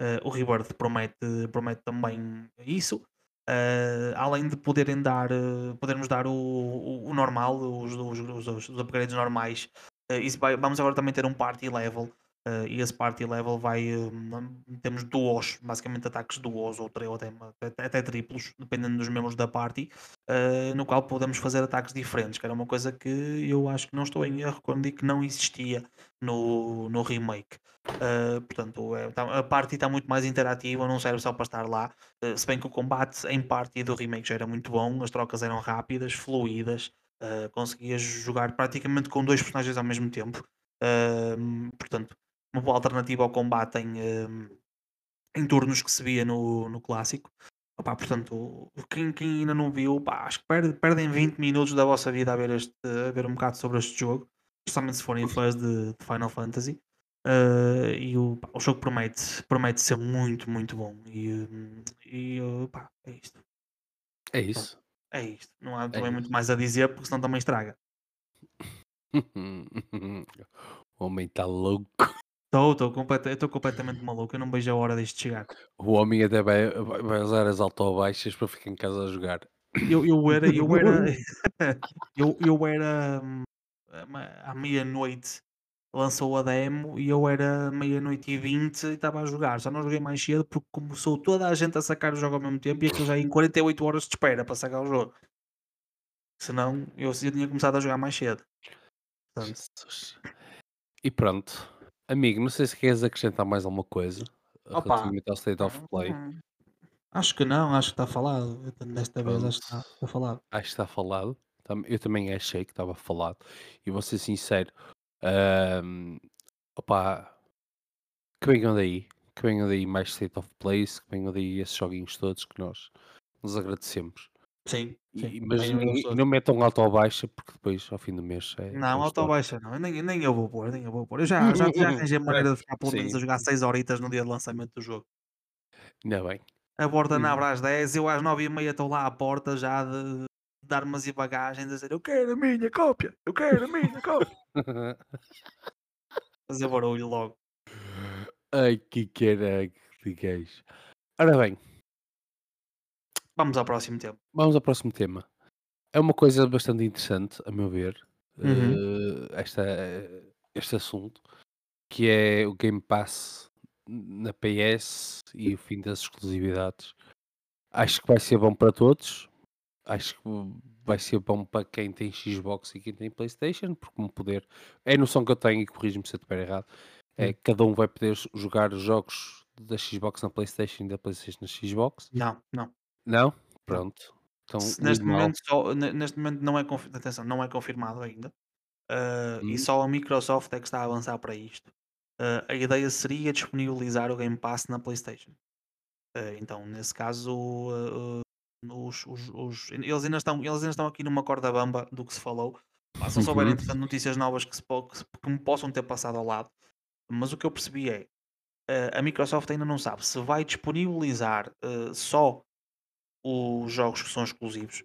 Uh, o Rebirth promete, promete também isso. Uh, além de poderem dar, uh, podermos dar o, o, o normal, os, os, os, os upgrades normais. Uh, vai- vamos agora também ter um party level. Uh, e esse party level vai. um, temos duos, basicamente ataques duos ou, tri- ou até, até, triplos, dependendo dos membros da party, uh, no qual podemos fazer ataques diferentes, que era uma coisa que eu acho que não estou em erro quando digo que não existia no, no remake. Uh, portanto, é, tá- a party está muito mais interativa, não serve só para estar lá. Se bem que o combate em party do remake já era muito bom, as trocas eram rápidas, fluídas, conseguias jogar praticamente com dois personagens ao mesmo tempo. Portanto, uma boa alternativa ao combate em, um, em turnos que se via no, no clássico. Opá, portanto, quem, quem ainda não viu, pá, acho que perde- perdem 20 minutos da vossa vida a ver, este, a ver um bocado sobre este jogo, especialmente se forem fãs de, de Final Fantasy. Uh, e o, pá, o jogo promete, promete ser muito, muito bom. E, hum, e pá, é isto. É isso. É isto. Não há É também muito mais a dizer, porque senão também estraga. (laughs) O homem está louco. Estou, estou eu estou completamente maluco. Eu não vejo a hora disto chegar. O homem até vai, vai usar as autobaixas para ficar em casa a jogar. Eu, eu (coughs) era, eu era, (laughs) eu, eu era hum, à meia-noite lançou a demo e eu era meia-noite e vinte e estava a jogar. Só não joguei mais cedo porque começou toda a gente a sacar o jogo ao mesmo tempo e aquilo já ia em 48 horas de espera para sacar o jogo. Senão eu, eu tinha começado a jogar mais cedo. Portanto. E pronto. Amigo, não sei se queres acrescentar mais alguma coisa opa, relativamente ao State of Play. hum, acho que não, acho que está falado. Desta vez acho que está, falado. Acho que está falado. Eu também achei que estava falado. E vou ser sincero. ahm, opa, que venham daí. Que venham daí mais State of Plays. Que venham daí esses joguinhos todos que nós nos agradecemos. Sim, E, mas todos. não metam alto ou baixa porque depois ao fim do mês é. Não, é um auto estouro. baixa não, eu nem, nem eu vou pôr, nem eu vou pôr. Eu já, já, já (laughs) arranjei maneira de ficar pelo menos a jogar 6 horitas no dia de lançamento do jogo. Ainda bem. A borda Hum. abre às 10, eu às 9 e meia estou lá à porta já de dar umas e bagagens, a dizer eu quero a minha cópia, eu quero a minha cópia. (laughs) Fazer barulho logo. Ai, que caralho de gajo. Ora bem, Vamos ao próximo tempo. vamos ao próximo tema. É uma coisa bastante interessante, a meu ver, Uhum. eh, esta, este assunto, que é o Game Pass na PS e o fim das exclusividades. Acho que vai ser bom para todos. Acho que vai ser bom para quem tem Xbox e quem tem PlayStation, porque um poder. É a noção que eu tenho, e corrijo-me se eu estiver errado. É Hum. que cada um vai poder jogar os jogos da Xbox na PlayStation e da PlayStation na Xbox. Não, não. Não? Pronto. Então, neste, momento só, ne- neste momento não é, atenção, não é confirmado ainda. Uh, Hum. E só a Microsoft é que está a avançar para isto. Uh, a ideia seria disponibilizar o Game Pass na PlayStation. Uh, então, nesse caso, os, os- os- eles, ainda estão, eles ainda estão aqui numa corda bamba do que se falou. Pá, se não souberem, Uhum. entretanto, notícias novas que, se que, me possam ter passado ao lado. Mas o que eu percebi é a Microsoft ainda não sabe se vai disponibilizar só os jogos que são exclusivos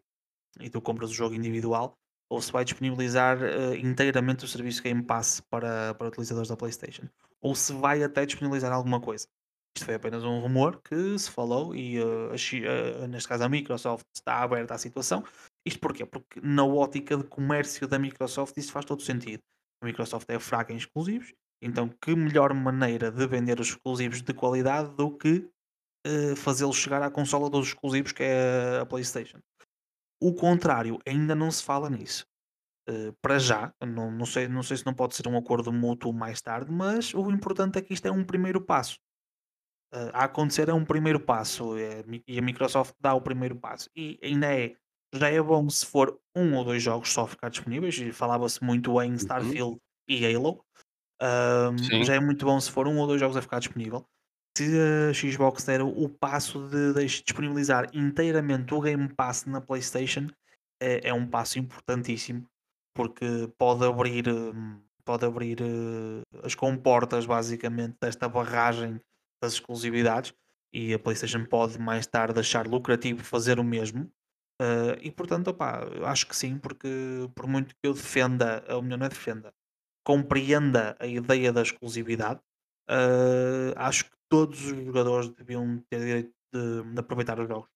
e tu compras o jogo individual ou se vai disponibilizar uh, inteiramente o serviço Game Pass para, para utilizadores da PlayStation ou se vai até disponibilizar alguma coisa. Isto foi apenas um rumor que se falou e uh, a uh, neste caso a Microsoft está aberta à situação. Isto porquê? Porque na ótica de comércio da Microsoft isso faz todo sentido. A Microsoft é fraca em exclusivos, então que melhor maneira de vender os exclusivos de qualidade do que uh, fazê-los chegar à consola dos exclusivos que é a PlayStation. O contrário, ainda não se fala nisso. Uh, para já, não, não, sei, não sei se não pode ser um acordo mútuo mais tarde, mas o importante é que isto é um primeiro passo. uh, a acontecer é um primeiro passo é, e a Microsoft dá o primeiro passo. E ainda é, já é bom se for um ou dois jogos só ficar disponíveis, e falava-se muito em Uhum. Starfield e Halo. Um, já é muito bom se for um ou dois jogos a ficar disponível. Se a Xbox der o passo de, disponibilizar inteiramente o Game Pass na PlayStation, é, é um passo importantíssimo porque pode abrir, hum, pode abrir eh, as comportas basicamente desta barragem das exclusividades e a PlayStation pode mais tarde achar lucrativo fazer o mesmo. Eh, e portanto, eu acho que sim, porque por muito que eu defenda, ou melhor, não é defenda, compreenda a ideia da exclusividade, eh, acho que todos os jogadores deviam ter direito de, de aproveitar os jogos.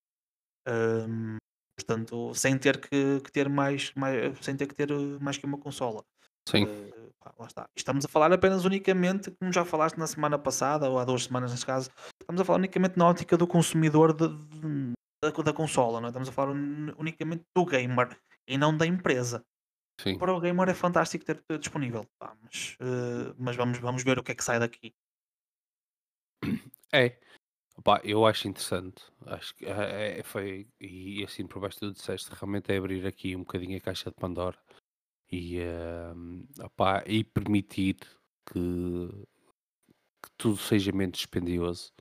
Hum, portanto, sem ter que, que ter mais, mais, sem ter que ter eh, mais que uma consola. sim, Eh, pá, lá está. Estamos a falar apenas unicamente, como já falaste na semana passada, ou há duas semanas neste caso, estamos a falar unicamente na ótica do consumidor de- de- da, da consola, não é? estamos a falar uni- unicamente do gamer e não da empresa. sim. Para o gamer é fantástico ter, ter disponível, pá, mas, eh, mas vamos, vamos ver o que é que sai daqui. É. Opá, eu acho interessante. Acho que é, é- foi, e assim por baixo tu disseste, realmente é abrir aqui um bocadinho a caixa de Pandora e, ehm, opá, e permitir que, que tudo seja menos dispendioso,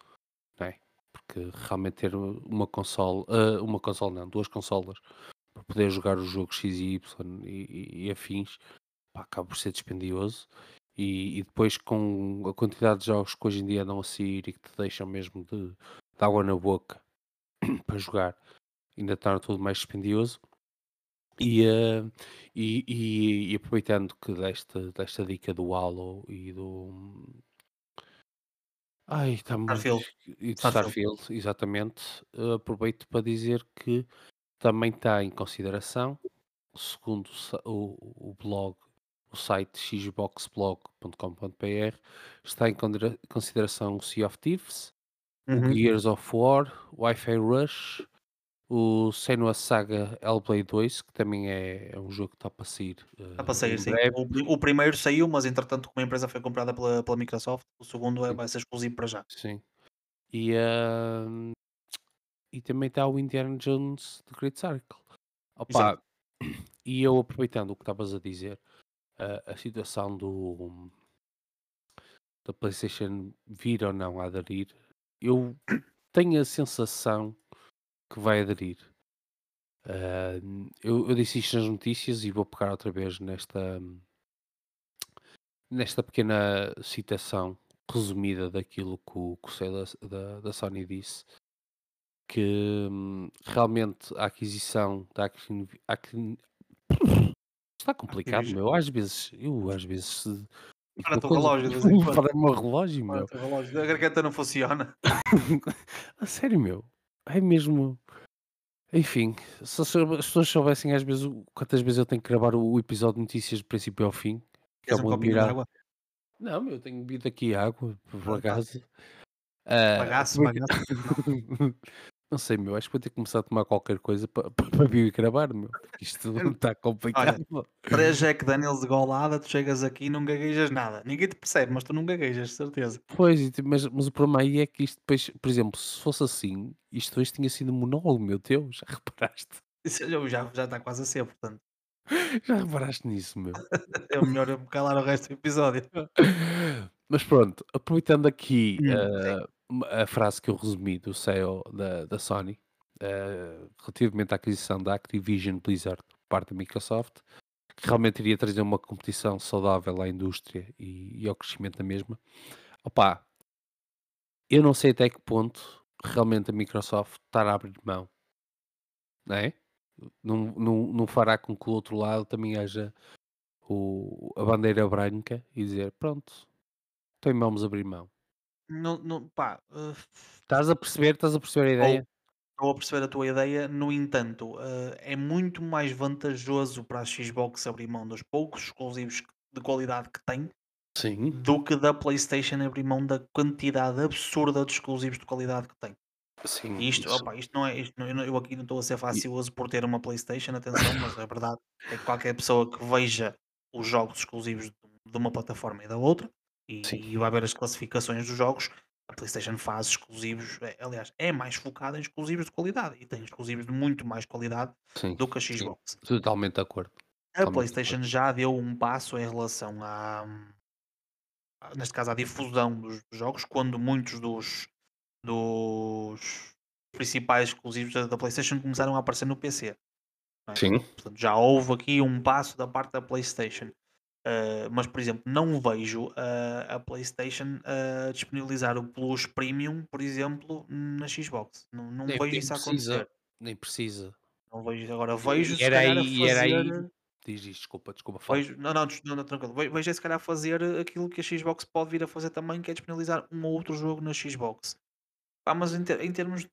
é? Porque realmente ter uma console, ah, uma console não, duas consolas para poder jogar o jogo X e Y e, e- e afins, pá, acaba por ser dispendioso. E, e depois com a quantidade de jogos que hoje em dia andam a sair e que te deixam mesmo de, de água na boca (clears throat) para jogar, ainda torna tudo mais dispendioso. E, eh, e, e- e aproveitando que desta, desta dica do Halo e do. Ai, está-me a Starfield, e de Starfield. Starfield, exatamente. eh, aproveito para dizer que também está em consideração, segundo o, o blog, o site xboxblog.com.br, está em consideração o Sea of Thieves, o Uhum. Gears of War, o Wi-Fi Rush, o Senua Saga Hellblade 2, que também é, é um jogo que está para sair para eh, sair, em sim. O, o primeiro saiu, mas entretanto, como a empresa foi comprada pela, pela Microsoft, o segundo é, vai ser exclusivo para já. sim. E, ahm, e também está o Indiana Jones The Great Circle. Exato. Opa, e eu aproveitando o que estavas a dizer, a, a situação do da PlayStation vir ou não a aderir, eu tenho a sensação que vai aderir. Ah, eu, eu disse isto nas notícias e vou pegar outra vez nesta, nesta pequena citação resumida daquilo que o, que CEO da, da, da Sony disse, que hum, realmente a aquisição da Actin- está complicado, meu. Às vezes, eu às vezes digo Para o teu relógio, de vez (laughs) em quando. para o meu relógio, Para o meu. relógio. A garganta não funciona. (laughs) A sério, meu. É mesmo. Enfim, se as as pessoas soubessem às vezes quantas vezes eu tenho que gravar o, episódio de notícias do princípio ao fim, que Queres um copinho de água? Não, meu, eu tenho bebido aqui água, por Fantástico. acaso. Ah, Bagaço, bagaço. (laughs) Não sei, meu, acho que vou ter que começar a tomar qualquer coisa (laughs) para vir gravar, meu, porque isto está Olha, complicado. três Jack Daniels de golada, tu chegas aqui e não gaguejas nada. Ninguém te percebe, mas tu não gaguejas, de certeza. Pois, mas, mas o problema aí é que isto depois, por exemplo, se fosse assim, isto hoje tinha sido monólogo, meu Deus, já (laughs) reparaste? Isso já já está quase a ser, portanto. (laughs) Já reparaste nisso, meu? É melhor eu me calar o resto do episódio. Mas pronto, aproveitando aqui Hum, sim. A frase que eu resumi do CEO da, da Sony, eh, relativamente à aquisição da Activision Blizzard por parte da Microsoft, que realmente iria trazer uma competição saudável à indústria e, e ao crescimento da mesma. Opa, eu não sei até que ponto realmente a Microsoft estará a abrir mão, não é? Não, não, não fará com que o outro lado também haja o, a bandeira branca e dizer pronto, então vamos abrir mão. Não não pá, eh, Estás a perceber? Estás a perceber a ideia? estou a perceber a tua ideia, no entanto, eh, é muito mais vantajoso para a Xbox abrir mão dos poucos exclusivos de qualidade que tem, Sim, do que da PlayStation abrir mão da quantidade absurda de exclusivos de qualidade que tem. sim, isto, opa, isto não é, isto não- eu, aqui não estou a ser facioso por ter uma PlayStation, atenção, mas a verdade é que qualquer pessoa que veja os jogos exclusivos de uma plataforma e da outra e, e vai ver as classificações dos jogos, A PlayStation faz exclusivos, é, aliás, é mais focada em exclusivos de qualidade e tem exclusivos de muito mais qualidade Sim, do que a sim. Xbox. Totalmente de acordo. A Totalmente de acordo. PlayStation já deu um passo em relação à, neste caso, à difusão dos jogos, quando muitos dos, dos principais exclusivos da PlayStation começaram a aparecer no PC. é? Sim, Portanto, já houve aqui um passo da parte da PlayStation. Uh, mas, por exemplo, não vejo uh, a PlayStation uh, disponibilizar o Plus Premium, por exemplo, na Xbox. Não, não nem vejo nem isso precisa, acontecer. nem precisa. Não vejo. Agora, vejo E se era a aí e era fazer. aí diz isto, desculpa, desculpa, fala. Vejo, não, não, não, não, tranquilo. Ve- Vejo é se calhar fazer aquilo que a Xbox pode vir a fazer também, que é disponibilizar um ou outro jogo na Xbox. Pá, mas em, ter- em termos.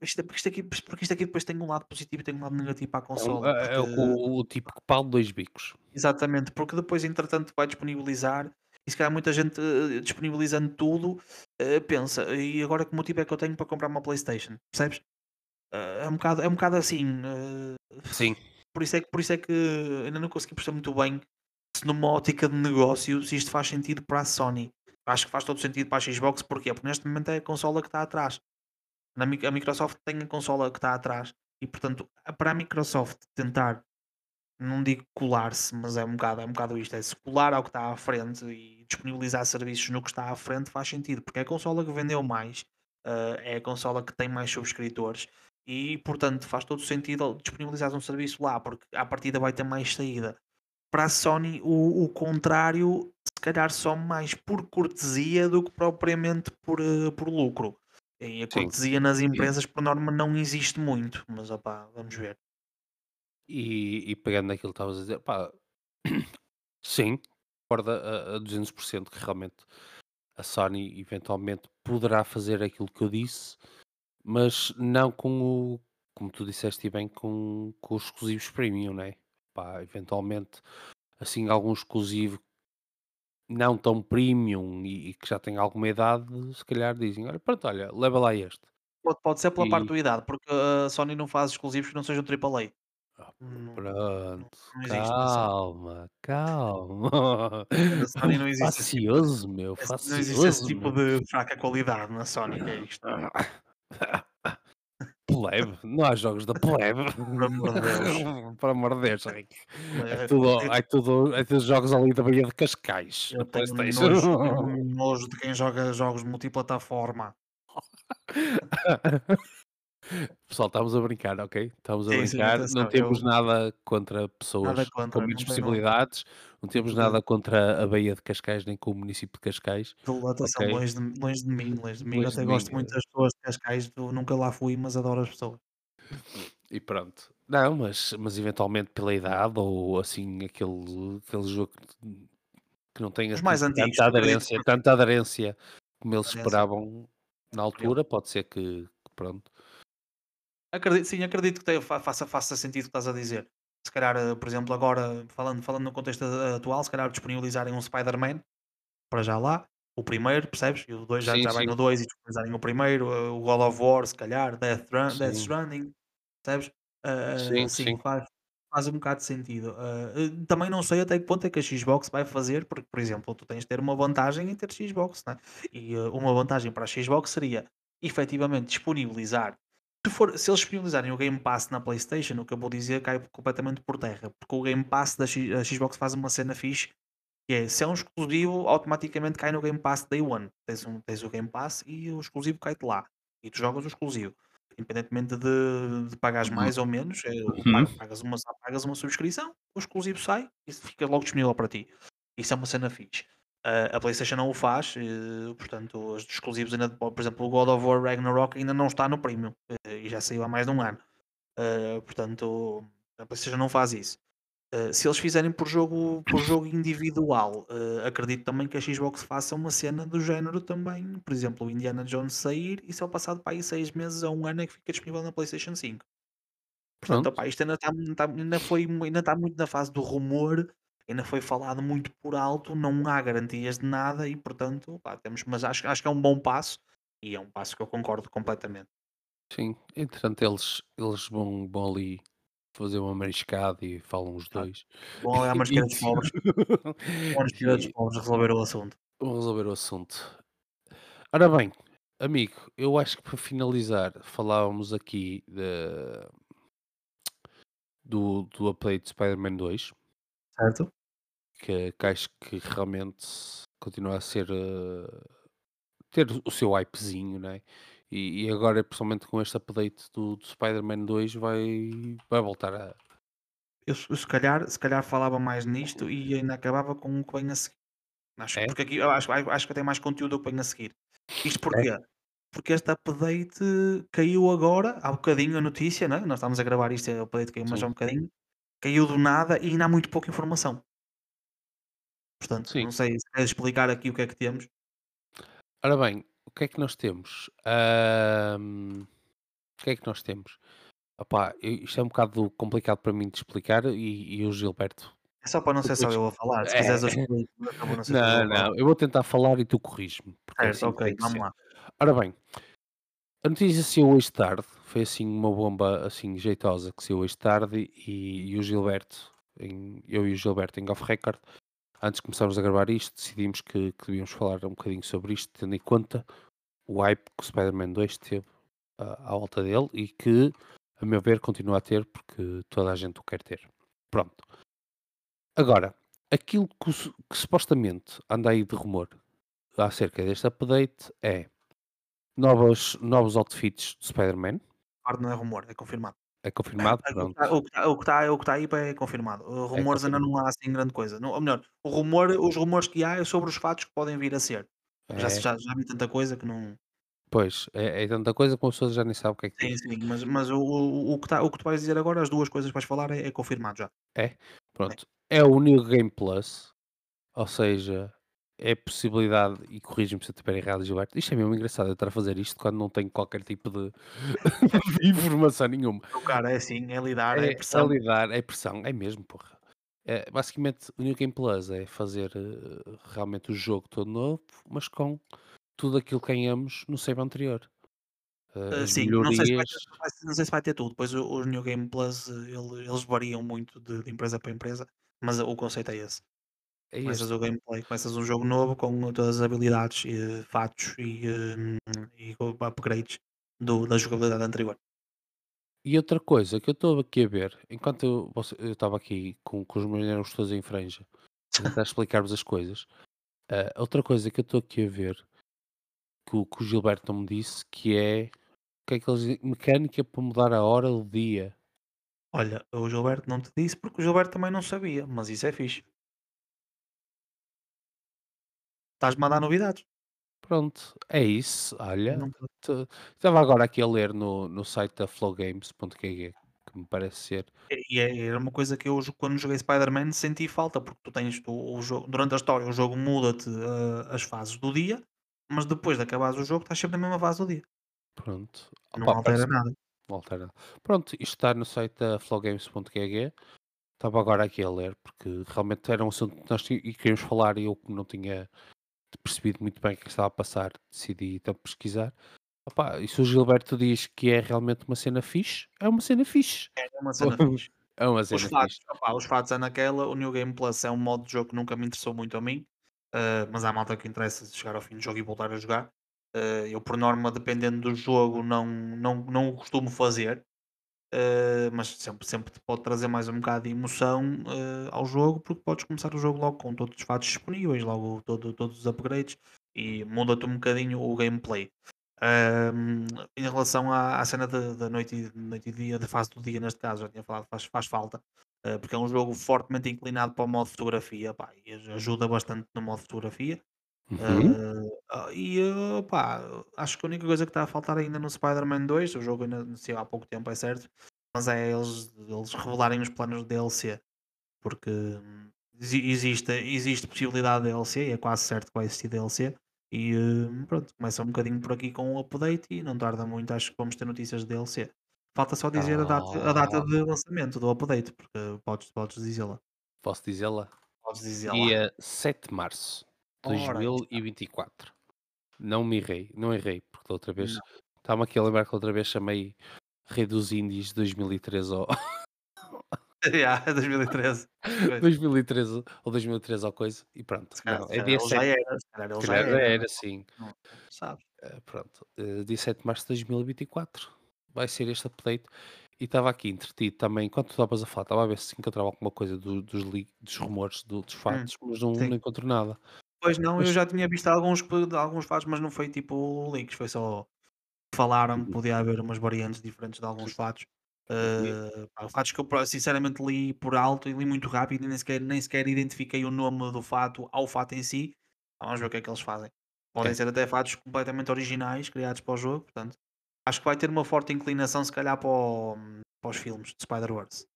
Isto, é- porque, isto aqui, porque isto aqui depois tem um lado positivo e tem um lado negativo para a É consola. é é Porque o o o típico pau de 2 bicos. Exatamente, porque depois entretanto vai disponibilizar e se calhar muita gente eh, disponibilizando tudo eh, pensa, e agora que motivo é que eu tenho para comprar uma Playstation? Percebes? Eh, é um bocado, é um bocado assim. Sim, por, isso é que, por isso é que ainda não consegui perceber muito bem se numa ótica de negócio se isto faz sentido para a Sony. Acho que faz todo sentido para a Xbox, porquê? Porque neste momento é a consola que está atrás. Na, a Microsoft tem a consola que está atrás e portanto para a Microsoft tentar não digo colar-se, mas é um bocado, é um bocado isto, é se colar ao que está à frente e disponibilizar serviços no que está à frente faz sentido, porque é a consola que vendeu mais, eh, é a consola que tem mais subscritores e portanto faz todo sentido disponibilizar um serviço lá, porque à partida vai ter mais saída. Para a Sony o, o contrário, se calhar só mais por cortesia do que propriamente por, eh, por lucro. E a sim. cortesia nas empresas por norma não existe muito, mas opá, vamos ver. E e pegando naquilo que estavas a dizer, pá, (coughs) sim, concordo a a 200% que realmente a Sony eventualmente poderá fazer aquilo que eu disse, mas não com o como tu disseste e bem, com com os exclusivos premium, né, pá, eventualmente, assim, algum exclusivo não tão premium e e que já tem alguma idade, se calhar dizem: "Olha, pronto, olha, leva lá este". Pode pode ser pela parte E do idade, porque a Sony não faz exclusivos que não sejam AAA. ah, Não não pronto, não na Sony. calma, calma, (laughs) Na Sony não (laughs) existe tipo facioso meu, esse não existe esse facioso tipo meu. de fraca qualidade na Sony, é isto? Plebe, não há jogos da plebe. (laughs) Por amor de Deus. (laughs) Por amor de Deus, Henrique. É tudo, é tudo, é tudo jogos ali da Baía de Cascais, eu tenho nojo (laughs) tenho nojo de quem joga jogos multiplataforma. Pessoal, estamos a brincar, ok? Estamos a Sim, sim, brincar. Não atenção, temos eu nada contra nada pessoas com contra, menos não tenho possibilidades, não temos tipo de nada contra a Baía de Cascais, nem com o município de Cascais, de atenção, ok? longe de longe de mim, longe de mim. Eu Longe até de mim. gosto muito das pessoas de Cascais, eu nunca lá fui, mas adoro as pessoas. E pronto. Não, mas, mas eventualmente pela idade ou assim aquele, aquele jogo que que não mais antigos, tanta eu acredito aderência, tanta aderência como eles esperavam na altura, pode ser que pronto. Acredito, sim, acredito que tenha- faça, faça sentido o que estás a dizer. Se calhar, eh, por exemplo, agora, falando, falando no contexto a- atual, se calhar disponibilizarem um Spider-Man para já lá, o primeiro, percebes? E o dois já, Sim, já vai sim, no 2 e disponibilizarem o primeiro, eh, o God of War, se calhar, Death, Run, Death Stranding, percebes? Ah, sim, sim, faz, faz um bocado de sentido. Eh, também não sei até que ponto é que a Xbox vai fazer, porque, por exemplo, tu tens de ter uma vantagem em ter Xbox, né? E eh, uma vantagem para a Xbox seria efetivamente disponibilizar se, for, se eles disponibilizarem o Game Pass na PlayStation, o que eu vou dizer cai completamente por terra, porque o Game Pass da X- a Xbox faz uma cena fixe, que é se é um exclusivo, automaticamente cai no Game Pass Day One. Tens, um, tens o Game Pass e o exclusivo cai-te lá. E tu jogas o exclusivo. Independentemente de, de pagares Uhum, mais ou menos, é, uhum, pa- pagas, uma, pagas uma subscrição, o exclusivo sai e fica logo disponível para ti. Isso é uma cena fixe. A PlayStation não o faz, eh, portanto, os exclusivos ainda, por exemplo, o God of War Ragnarok ainda não está no Premium eh, e já saiu há mais de um ano. Ah, portanto, a PlayStation não faz isso. Ah, se eles fizerem por jogo, por jogo individual, ah, acredito também que a Xbox faça uma cena do género também. Por exemplo, o Indiana Jones sair e só passado para aí seis meses a um ano é que fica disponível na PlayStation 5. Portanto, opá, isto ainda, está, está- ainda, foi, ainda está muito na fase do rumor, ainda foi falado muito por alto, não há garantias de nada e, portanto, temos, mas acho, acho que é um bom passo e é um passo que eu concordo completamente. sim. Entretanto, eles, eles vão, vão ali fazer uma mariscada e falam os Exato. dois. Bom, ali (laughs) E, Marisqueira dos (laughs) Pobres, Marisqueira dos Pobres resolver o assunto. vão resolver o assunto. Ora bem, amigo, eu acho que para finalizar, falávamos aqui de- do, do update de Spider-Man 2, Certo? que, que acho que realmente continua a ser eh, ter o seu hypezinho, né? E, e agora, principalmente com este update do, do Spider-Man 2, vai, vai voltar a. Eu, eu se, calhar, se calhar falava mais nisto e ainda acabava com o que vem a seguir. Acho, É? porque aqui eu acho, acho que tem mais conteúdo do que vem a seguir. Isto É? porquê? Porque este update caiu agora, há bocadinho a notícia, né? nós estamos a gravar isto, é o update caiu, mas Sim. há um bocadinho, caiu do nada e ainda há muito pouca informação. Portanto, Sim. não sei se queres explicar aqui o que é que temos. Ora bem, o que é que nós temos? Ahm, o que é que nós temos? Eu- isto é um bocado complicado para mim de explicar e, e o Gilberto. É só para não ser só eu a falar, se é, quiseres eu (laughs) explico, não não, não, eu vou tentar falar e tu corriges-me, é assim ok, vamos ser. lá. Ora bem, a notícia saiu hoje tarde, foi assim uma bomba assim jeitosa que saiu hoje tarde e, e o Gilberto, em- eu e o Gilberto em off record, antes de começarmos a gravar isto, decidimos que, que devíamos falar um bocadinho sobre isto, tendo em conta o hype que o Spider-Man 2 teve ah, à volta dele e que, a meu ver, continua a ter porque toda a gente o quer ter. Pronto. Agora, aquilo que, que supostamente anda aí de rumor acerca deste update é novos, novos outfits do Spider-Man. Claro, não é rumor, é confirmado. É confirmado? É, Pronto. O que está o que está o que está aí é confirmado. Uh, É Rumores ainda não há assim grande coisa. Não, ou melhor, o rumor, os rumores que há é sobre os fatos que podem vir a ser. Já, É, já, já vi tanta coisa que não. pois, é, é tanta coisa que uma pessoa já nem sabe o que é que Sim, sim, mas, mas o, o, o que tá, o que tu vais dizer agora, as duas coisas que vais falar, é, é confirmado já. É? Pronto. É o New Game Plus, ou seja, é a possibilidade, e corrige-me se eu estiver errado, Gilberto, isto é mesmo engraçado eu estar a fazer isto quando não tenho qualquer tipo de, (laughs) de informação nenhuma. O cara é assim, é lidar, é É, é pressão. lidar, é pressão, é mesmo, porra. É, basicamente, o New Game Plus é fazer eh, realmente o jogo todo novo, mas com tudo aquilo que ganhamos no save anterior. Uh, sim, não sei, se vai ter, não sei se vai ter tudo. Depois o, o New Game Plus, ele- eles variam muito de, de empresa para empresa, mas o conceito é esse. É Começas o gameplay, começas um jogo novo com todas as habilidades, e, fatos e, hum, e upgrades do, da jogabilidade anterior. E outra coisa que eu estou aqui a ver, enquanto eu estava aqui com, com os meus nervos todos em franja, tentar (laughs) explicar-vos as coisas, eh, outra coisa que eu estou aqui a ver, que o, que o Gilberto não me disse, que é que é que eles dizem? mecânica para mudar a hora do dia. Olha, o Gilberto não te disse porque o Gilberto também não sabia, mas isso é fixe. Estás-me a dar novidades. Pronto, é isso. Olha, Não- t- estava agora aqui a ler no, no site da flowgames.kg, que me parece ser. E é, era uma coisa que eu, quando joguei Spider-Man, senti falta, porque tu tens tu, o jogo, durante a história, o jogo muda-te uh, as fases do dia, mas depois de acabares o jogo, estás sempre na mesma fase do dia. Pronto. Não Opa, altera parece nada. não altera. Pronto, isto está no site da flowgames.kg. Estava agora aqui a ler, porque realmente era um assunto que nós e queríamos falar e eu, como não tinha percebido muito bem o que estava a passar, decidi então pesquisar. Opa, e se o Gilberto diz que é realmente uma cena fixe, é uma cena fixe. É uma (laughs) cena fixe. É uma Os cena fatos, fixe. opá, os fatos é naquela, o New Game Plus é um modo de jogo que nunca me interessou muito a mim, eh, mas há malta que interessa chegar ao fim do jogo e voltar a jogar. Eh, eu, por norma, dependendo do jogo, não, não, não o costumo fazer, eh, mas sempre, sempre te pode trazer mais um bocado de emoção eh, ao jogo, porque podes começar o jogo logo com todos os fatos disponíveis, logo todo, todos os upgrades, e muda-te um bocadinho o gameplay. Em relação à, à cena da noite, noite e dia, da fase do dia, neste caso, já tinha falado, faz, faz falta, eh, porque é um jogo fortemente inclinado para o modo fotografia, pá, ajuda bastante no modo fotografia. Uhum. Ah, e pá, acho que a única coisa que está a faltar ainda no Spider-Man 2, o jogo ainda saiu há pouco tempo, é certo, mas é eles, eles revelarem os planos de DLC, porque hum, exi- existe, existe possibilidade de DLC, e é quase certo que vai existir DLC. E hum, pronto, começa um bocadinho por aqui com o update e não tarda muito, acho que vamos ter notícias de DLC. Falta só dizer a data, a data Ah, de lançamento do update, porque podes, podes dizê-la. posso dizê-la? Podes dizê-la. Dia 7 de março Ora, aí está. 2024. Não me errei, não errei, porque da outra vez estava aqui a lembrar que outra vez chamei Rei dos Índios 2013 ao, (laughs) Yeah, 2013. Pois. 2013 ou 2013 ou coisa, e pronto. Não, é dia ele já 7, era, se calhar ele já era, não era, sim. não não sabes. Eh, pronto, eh, dia 7 de março de 2024 vai ser este update. E estava aqui entretido também, enquanto tu estavas a falar, estava a ver se encontrava alguma coisa do- dos, li- dos rumores do- dos Hum, fatos, mas não, não encontro nada. Pois não, eu já tinha visto alguns alguns fatos, mas não foi tipo leaks, foi só falaram que Uhum. podia haver umas variantes diferentes de alguns fatos. pá, fatos que eu sinceramente li por alto e li muito rápido e nem sequer, nem sequer identifiquei o nome do fato ao fato em si. Vamos ver o que é que eles fazem. Podem é, ser até fatos completamente originais, criados para o jogo, portanto. Acho que vai ter uma forte inclinação, se calhar, para, o- para os filmes de Spider-Verse.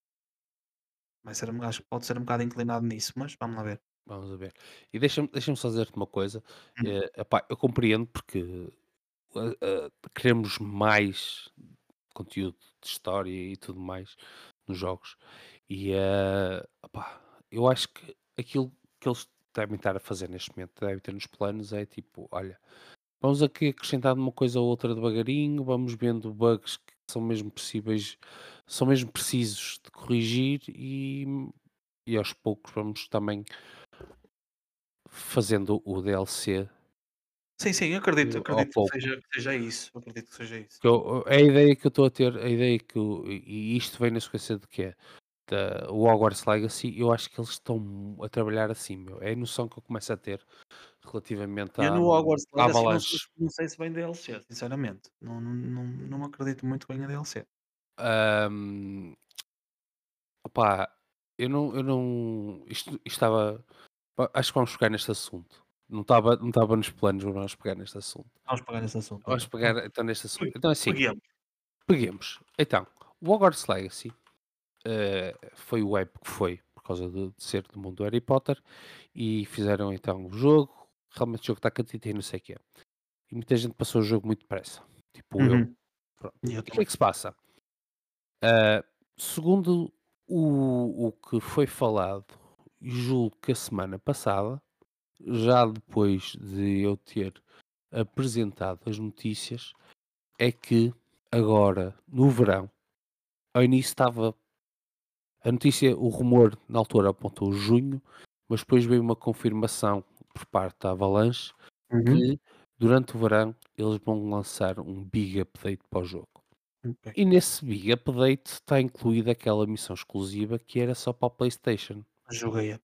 Vai ser, acho que pode ser um bocado inclinado nisso, mas vamos lá ver. Vamos a ver. E deixa-me deixa só dizer-te uma coisa. Hum, eh, epá, eu compreendo porque eh, eh, queremos mais conteúdo de história e tudo mais nos jogos. E eh, epá, eu acho que aquilo que eles devem estar a fazer neste momento, devem ter nos planos, é tipo, olha, vamos aqui acrescentar uma coisa ou outra devagarinho, vamos vendo bugs que são mesmo possíveis, são mesmo precisos de corrigir e, e aos poucos vamos também fazendo o DLC Sim, sim, eu acredito, ao acredito que seja, que seja isso. Acredito que seja isso. Que eu- é a ideia que eu estou a ter, a ideia que eu- e isto vem na sequência de quê? Da, o Hogwarts Legacy, eu acho que eles estão a trabalhar assim, meu. É a noção que eu começo a ter relativamente Eu à, no Hogwarts à Legacy não sei, Avalanche. não sei se vem DLC, sinceramente. Não, não, não, acredito muito que venha DLC. Opá, eu não, eu não, isto, isto estava, acho que vamos pegar neste assunto. Não estava, não estava nos planos, mas vamos pegar neste assunto. Vamos pegar nesse assunto Vamos então. pegar então neste assunto. Então assim, Peguemos. peguemos. Então, o Hogwarts Legacy eh, foi o web que foi, por causa de, de ser do mundo do Harry Potter, e fizeram então o jogo, realmente o jogo está catita e não sei o quê. E muita gente passou o jogo muito depressa, tipo eu. Uhum. Pronto. E eu o que é que se passa? Ah, segundo o, o que foi falado, julgo que a semana passada, já depois de eu ter apresentado as notícias, é que agora, no verão, ao início estava a notícia, o rumor na altura apontou junho, mas depois veio uma confirmação por parte da Avalanche Uhum. que durante o verão eles vão lançar um big update para o jogo. Ok. E nesse big update está incluída aquela missão exclusiva que era só para a PlayStation. Joguei.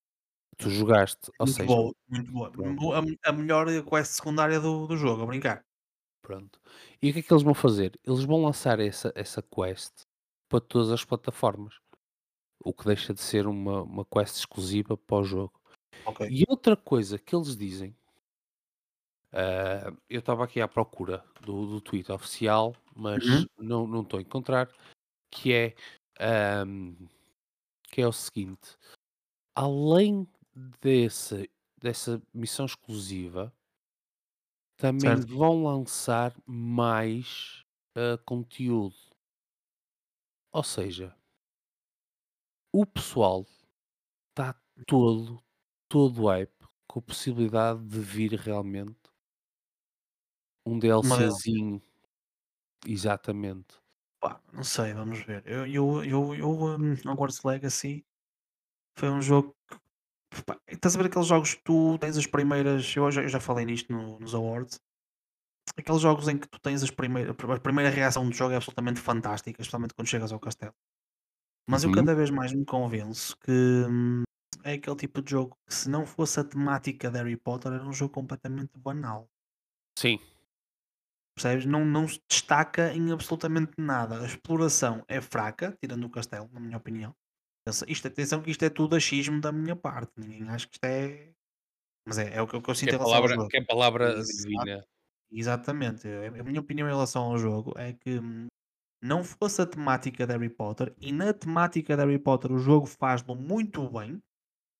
Tu jogaste, ou Muito seja, boa, muito boa. pronto, A, melhor quest secundária do, do jogo, a brincar. pronto. E o que é que eles vão fazer? Eles vão lançar essa, essa quest para todas as plataformas, o que deixa de ser uma, uma quest exclusiva para o jogo. Ok. E outra coisa que eles dizem, ah, eu estava aqui à procura do, do tweet oficial, mas Uhum. não não estou a encontrar, que é, ahm, que é o seguinte, além desse, dessa missão exclusiva, também Certo. vão lançar mais ah, conteúdo. Ou seja, o pessoal está todo, todo hype com a possibilidade de vir realmente um. DLCzinho. Exatamente. Pá, não sei, vamos ver. Eu, eu, eu, eu um, Hogwarts Legacy foi um jogo que. pá, estás a ver aqueles jogos que tu tens as primeiras. Eu já, eu já falei nisto no- nos Awards. Aqueles jogos em que tu tens as primeiras, a primeira reação do jogo é absolutamente fantástica, especialmente quando chegas ao castelo. Mas eu Uhum. cada vez mais me convenço que hum, é aquele tipo de jogo que se não fosse a temática de Harry Potter era um jogo completamente banal. Sim, Percebes? Não, não se destaca em absolutamente nada. A exploração é fraca, tirando o castelo, na minha opinião. Atenção- Isto, atenção que isto é tudo achismo da minha parte. Ninguém acha que isto é. Mas é, é o que, eu- que eu que sinto é em relação ao jogo. que é palavra divina. exatamente. A a minha opinião em relação ao jogo é que hum, não fosse a temática de Harry Potter, e na temática de Harry Potter o jogo faz-lo muito bem,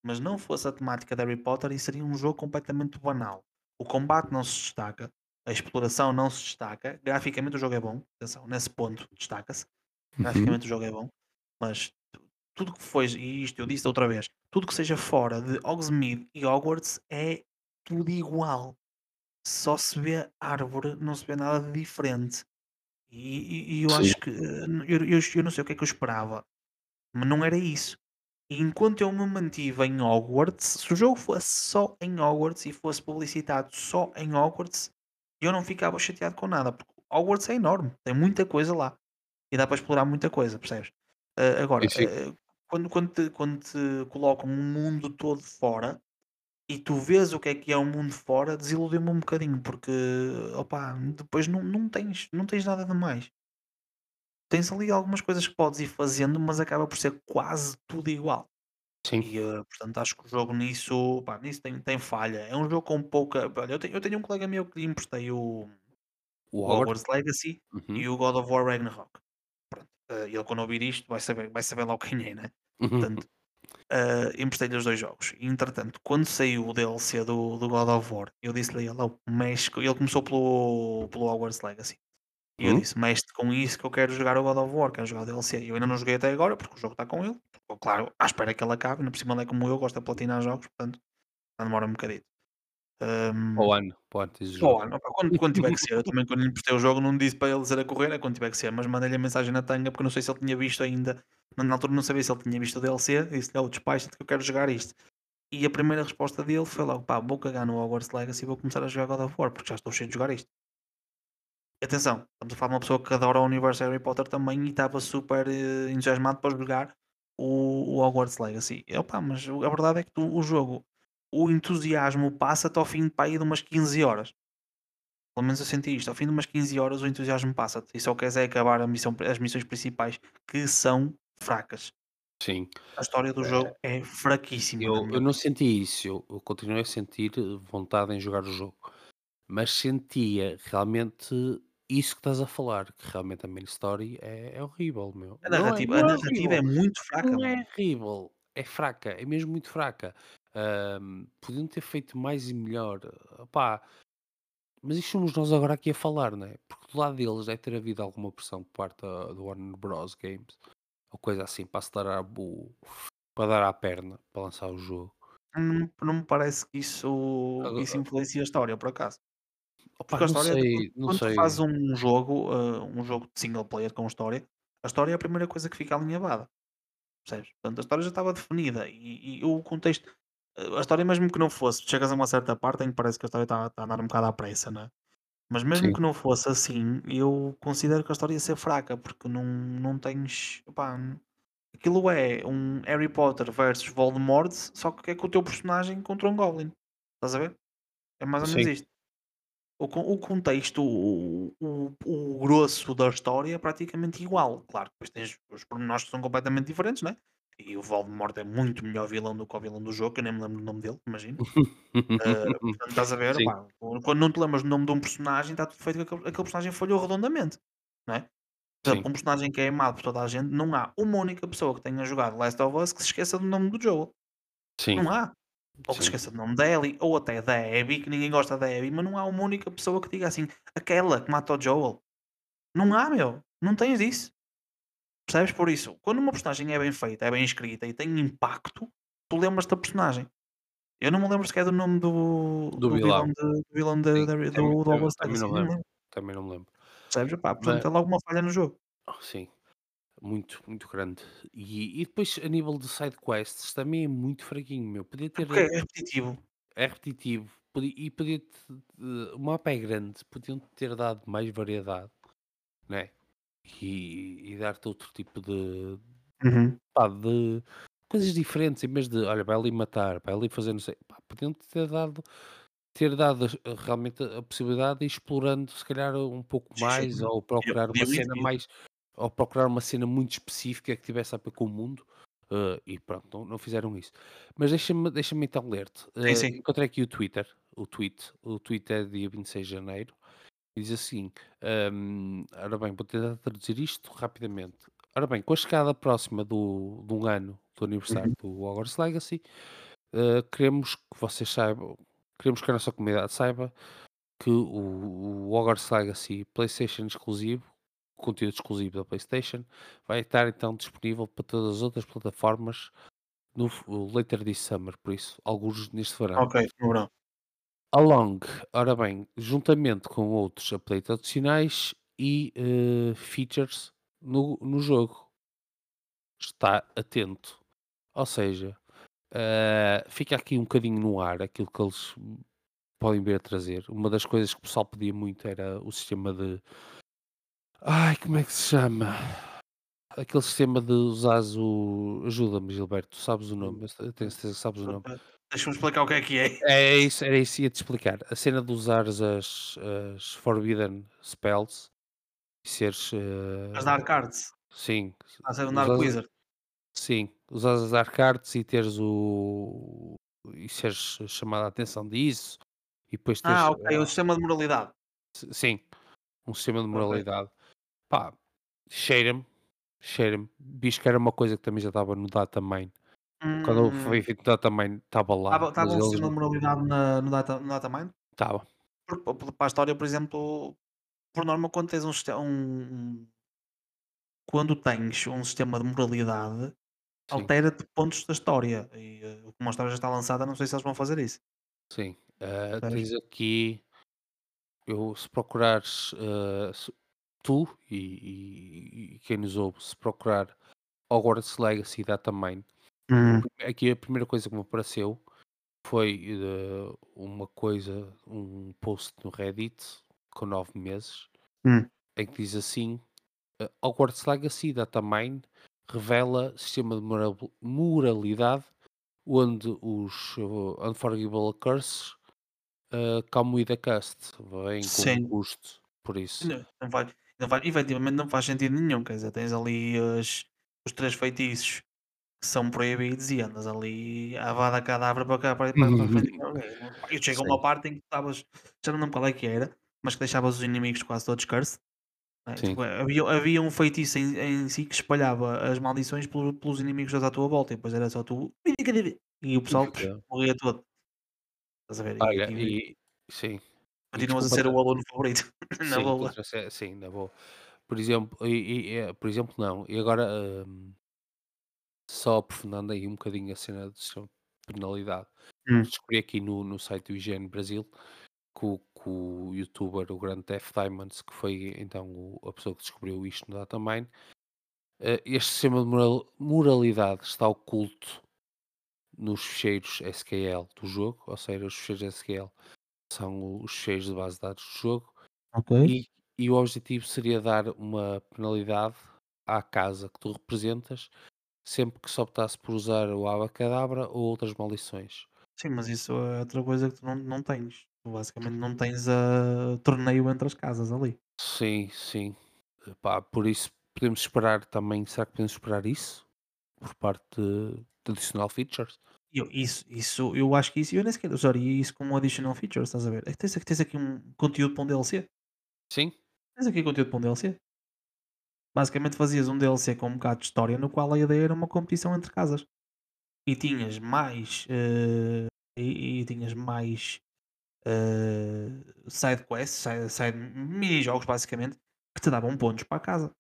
mas não fosse a temática de Harry Potter e seria um jogo completamente banal. O combate não se destaca, a exploração não se destaca, graficamente o jogo é bom, atenção, nesse ponto destaca-se, Uhum. graficamente o jogo é bom, mas tudo que foi, e isto eu disse outra vez, tudo que seja fora de Hogsmeade e Hogwarts é tudo igual. Só se vê árvore, não se vê nada de diferente. E, e- e eu Sim. acho que eu, eu, eu não sei o que é que eu esperava Mas não era isso. E enquanto eu me mantive em Hogwarts, se o jogo fosse só em Hogwarts e fosse publicitado só em Hogwarts, eu não ficava chateado com nada, porque Hogwarts é enorme, tem muita coisa lá e dá para explorar muita coisa, percebes? Sim, agora, sim. Quando, quando, te, quando te colocam um mundo todo fora e tu vês o que é que é o mundo fora, desiludiu-me um bocadinho, porque opa, depois não, não, tens, não tens nada de mais. Tens ali algumas coisas que podes ir fazendo, mas acaba por ser quase tudo igual. Sim. E, eh, portanto, acho que o jogo nisso, pá, nisso tem, tem falha. É um jogo com pouca. Olha, eu tenho, eu tenho um colega meu que lhe emprestei o, O? Hogwarts Legacy Uhum. e o God of War Ragnarok. Eh, ele, quando ouvir isto, vai saber, vai saber lá quem é, né? Portanto, eh, emprestei-lhe os dois jogos. E, entretanto, quando saiu o DLC do, do God of War, eu disse-lhe ele: "Oh, mexe co-" Ele começou pelo, pelo Hogwarts Legacy. E eu Hum? disse: mexe com isso que eu quero jogar o God of War, quero jogar o DLC. Eu ainda não joguei até agora, porque o jogo está com ele. Claro, à espera que ele acabe. No por cima ele é como eu, gosta de platinar jogos, portanto, demora um bocadinho. Para Hum, o ano, para o ano quando, quando tiver que ser, eu (laughs) também quando lhe emprestei o jogo não disse para ele dizer a correr, é quando tiver que ser, mas mandei-lhe a mensagem na tanga porque não sei se ele tinha visto ainda, na altura não sabia se ele tinha visto o DLC, disse-lhe, oh, despacha-te que eu quero jogar isto. E a primeira resposta dele foi logo, pá, vou cagar no Hogwarts Legacy e vou começar a jogar God of War, porque já estou cheio de jogar isto. Atenção, estamos a falar de uma pessoa que adora o universo Harry Potter também e estava super eh, entusiasmado para jogar o, o Hogwarts Legacy. E, opá, mas a verdade é que tu- o jogo, o entusiasmo passa-te ao fim aí de umas 15 horas. Pelo menos eu senti isto. Ao fim de umas 15 horas o entusiasmo passa-te. E só queres é acabar a missão, as missões principais que são fracas. Sim. A história do jogo é fraquíssima, Eu eu não senti isso, eu eu continuei a sentir eh, vontade em jogar o jogo, mas sentia realmente isso que estás a falar, que realmente a main story é é horrível, meu. A Não é narrativa, a não é narrativa é muito fraca, não meu. é horrível, é fraca, é mesmo muito fraca. Hã, podiam ter feito mais e melhor, opá, mas isto somos nós agora aqui a falar, não é? Porque do lado deles deve ter havido alguma pressão por parte da do Warner Bros Games, ou coisa assim, para acelerar o para dar à perna, para lançar o jogo. Não, não me parece que isso, que isso influencia a história, por acaso. opá, Porque a história, quando, sei, quando tu fazes sei. um jogo, eh, um jogo de single player com história, a história é a primeira coisa que fica alinhavada. Percebes? Portanto, a história já estava definida e, e o contexto. A história, mesmo que não fosse, chegas a uma certa parte em que parece que a história está, está a andar um bocado à pressa, né? Mas mesmo Sim, que não fosse assim, eu considero que a história ia ser fraca, porque não, não tens. opá, aquilo é um Harry Potter versus Voldemort, só que é com o teu personagem contra um Goblin. Estás a ver? É mais ou menos sim, isto. O, o contexto, o, o, o grosso da história é praticamente igual. Claro, depois tens os pormenores que são completamente diferentes, né? E o Voldemort é muito melhor vilão do que o vilão do jogo, que eu nem me lembro do nome dele, imagino. Eh, (laughs) portanto, estás a ver, opá, quando não te lembras do nome de um personagem, está tudo feito que aquele, aquele personagem falhou redondamente, não é? Por sim, exemplo, um personagem que é amado por toda a gente, não há uma única pessoa que tenha jogado Last of Us que se esqueça do nome do Joel. sim, Não há. Ou que se esqueça do nome da Ellie, ou até da Abby, que ninguém gosta da Abby, mas não há uma única pessoa que diga assim, aquela que mata o Joel. Não há, meu. Não tens isso. Percebes? Por isso, quando uma personagem é bem feita, é bem escrita e tem impacto, tu lembras-te da personagem. Eu não me lembro sequer do nome do, do do vilão, vilão, de, do, vilão de, sim, do, do também também não me Não lembro, também não me lembro. Percebes? Mas portanto, é logo uma falha no jogo. sim, muito, muito grande. E e depois a nível de side quests também é muito fraquinho, meu, podia É ter porque é repetitivo. é repetitivo, podia e podia te o mapa é grande, podiam ter dado mais variedade, né, e e dar-te outro tipo de Uhum. Pá, de coisas diferentes, em vez de: "Olha, vai ali matar, vai ali fazer não sei" pá, podiam ter dado ter dado realmente a possibilidade de ir explorando se calhar um pouco mais ou procurar uma cena mais ou procurar uma cena muito específica que tivesse a ver com o mundo, hã, e pronto, não não fizeram isso. Mas deixa-me deixa-me então ler-te, sim. encontrei aqui o Twitter, o tweet, o tweet é dia 26 de janeiro, diz assim, hum, ora bem, vou tentar traduzir isto rapidamente. Ora bem, com a chegada próxima do de um ano do aniversário Uhum. do Hogwarts Legacy, eh, queremos que vocês saibam queremos que a nossa comunidade saiba que o o Hogwarts Legacy PlayStation exclusivo, conteúdo exclusivo da PlayStation, vai estar então disponível para todas as outras plataformas no later this summer, por isso, alguns neste verão. Ok, no verão. Along, ora bem, juntamente com outros updates adicionais e, eh, features no no jogo. está atento. Ou seja, uh, fica aqui um bocadinho no ar aquilo que eles podem vir a trazer. Uma das coisas que o pessoal pedia muito era o sistema de. Ai, como é que se chama? Aquele sistema de usares o. Ajuda-me, Gilberto, sabes o nome? Eu tenho certeza que sabes o nome. Deixa-me explicar o que é que é. É isso, era isso que ia te explicar. A cena de usares as, as Forbidden Spells e seres. Uh, as Dark Cards. Sim. A ser um Dark Wizard. Sim, usares as Dark Cards e teres o. e seres chamado a atenção disso. E depois teres. Ah, ok, o sistema de moralidade. Sim, um sistema de moralidade. Okay. Pá, cheira-me, cheira-me. Bicho que era uma coisa que também já estava no Datamine. Hum. Quando foi feito no Datamine, estava lá. Estava um sistema de moralidade na, no, data, no Datamine? Estava. Para a história, por exemplo, por norma, quando tens um, um quando tens um sistema de moralidade, altera-te pontos da história. E uh, como a história já está lançada, não sei se eles vão fazer isso. Sim. Uh, tens aqui. Eu, se procurares. Uh, se, tu e, e, e, quem nos ouve, se procurar Hogwarts Legacy Datamine, hum. aqui a primeira coisa que me apareceu foi uh, uma coisa, um post no Reddit com nove meses, hum. em que diz assim: uh, Hogwarts Legacy Datamine revela sistema de moralidade onde os uh, Unforgivable Curses uh, come with a cast, vem com Sim. custo, por isso. Não, não faz, não faz, efetivamente não faz sentido nenhum, quer dizer, tens ali os, os três feitiços são proibidos e andas ali a vada cadáver para cá para, para, para frente. E chega uma parte em que estavas, já não lembro qual é que era, mas que deixavas os inimigos quase todos curse. É? Tipo, havia, havia um feitiço em, em si que espalhava as maldições pelos, pelos inimigos à tua volta e depois era só tu e o pessoal morria todo. Estás a ver? Olha, E, e sim. Continuas a ser o aluno favorito. (laughs) Na Sim, a ser- sim, na boa. Por exemplo, e, e- é, por exemplo, não. E agora, hum, só aprofundando aí um bocadinho a cena de penalidade. Hum. Descobri aqui no, no site do IGN Brasil que o, que o youtuber, o grande Theft Diamonds, que foi então o- a pessoa que descobriu isto no Datamine, eh, este sistema de moral- moralidade está oculto nos fecheiros SQL do jogo, ou seja, os fecheiros SQL são os fecheiros de base de dados do jogo Ok. e, e o objetivo seria dar uma penalidade à casa que tu representas sempre que se optasse por usar o abacadabra ou outras maldições. Sim, mas isso é outra coisa que tu não, não tens. Tu basicamente não tens a torneio entre as casas ali. Sim, sim. Epá, por isso podemos esperar também, será que podemos esperar isso? Por parte de, additional features? Eu, isso, isso, eu acho que isso, eu nem sequer usaria isso como additional feature, estás a ver? É que tens, aqui- tens aqui um conteúdo para um DLC. Sim, Tens aqui conteúdo para um DLC. Basicamente fazias um DLC com um bocado de história no qual a ideia era uma competição entre casas. E tinhas mais. eh, e, e tinhas mais eh, side quests, side, side mini-jogos basicamente, que te davam pontos para a casa.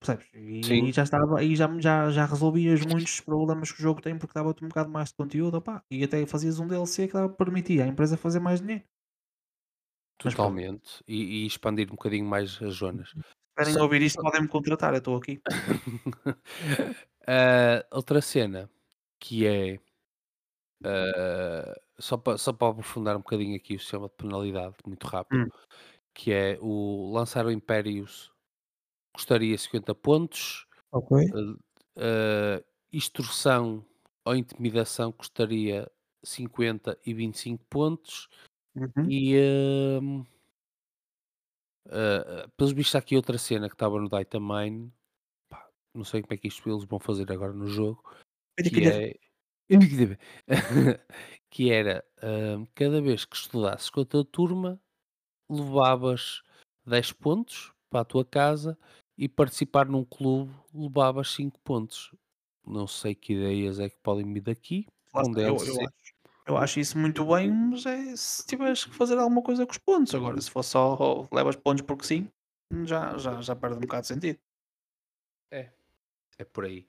Percebes? E aí já estava, aí já, já, já resolvias muitos problemas que o jogo tem porque dava-te um bocado mais de conteúdo, opá, e até fazias um DLC que dava, permitia à empresa fazer mais dinheiro. Mas totalmente. E, e expandir um bocadinho mais as zonas. Se querem Só- ouvir isto, podem me contratar, eu estou aqui. (laughs) Ah, outra cena que é ah, só para só para aprofundar um bocadinho aqui o sistema de penalidade, muito rápido, Hum. que é o lançar o Impérios custaria 50 pontos, Ok. ah, extorsão ou intimidação custaria 50 e 25 pontos Uhum. e ah, pelos vistos há aqui outra cena que estava no Datamine, pá, não sei como é que isto eles vão fazer agora no jogo, que é (laughs) (laughs) que era hum, cada vez que estudasses com a tua turma, levavas 10 pontos para a tua casa e participar num clube levavas 5 pontos. Não sei que ideias é que podem vir daqui. Está, eu, eu, acho, eu acho isso muito bem, mas é se tiveres que fazer alguma coisa com os pontos. Agora, se for só oh, levas pontos porque sim, já, já, já perde um bocado de sentido. É, é por aí.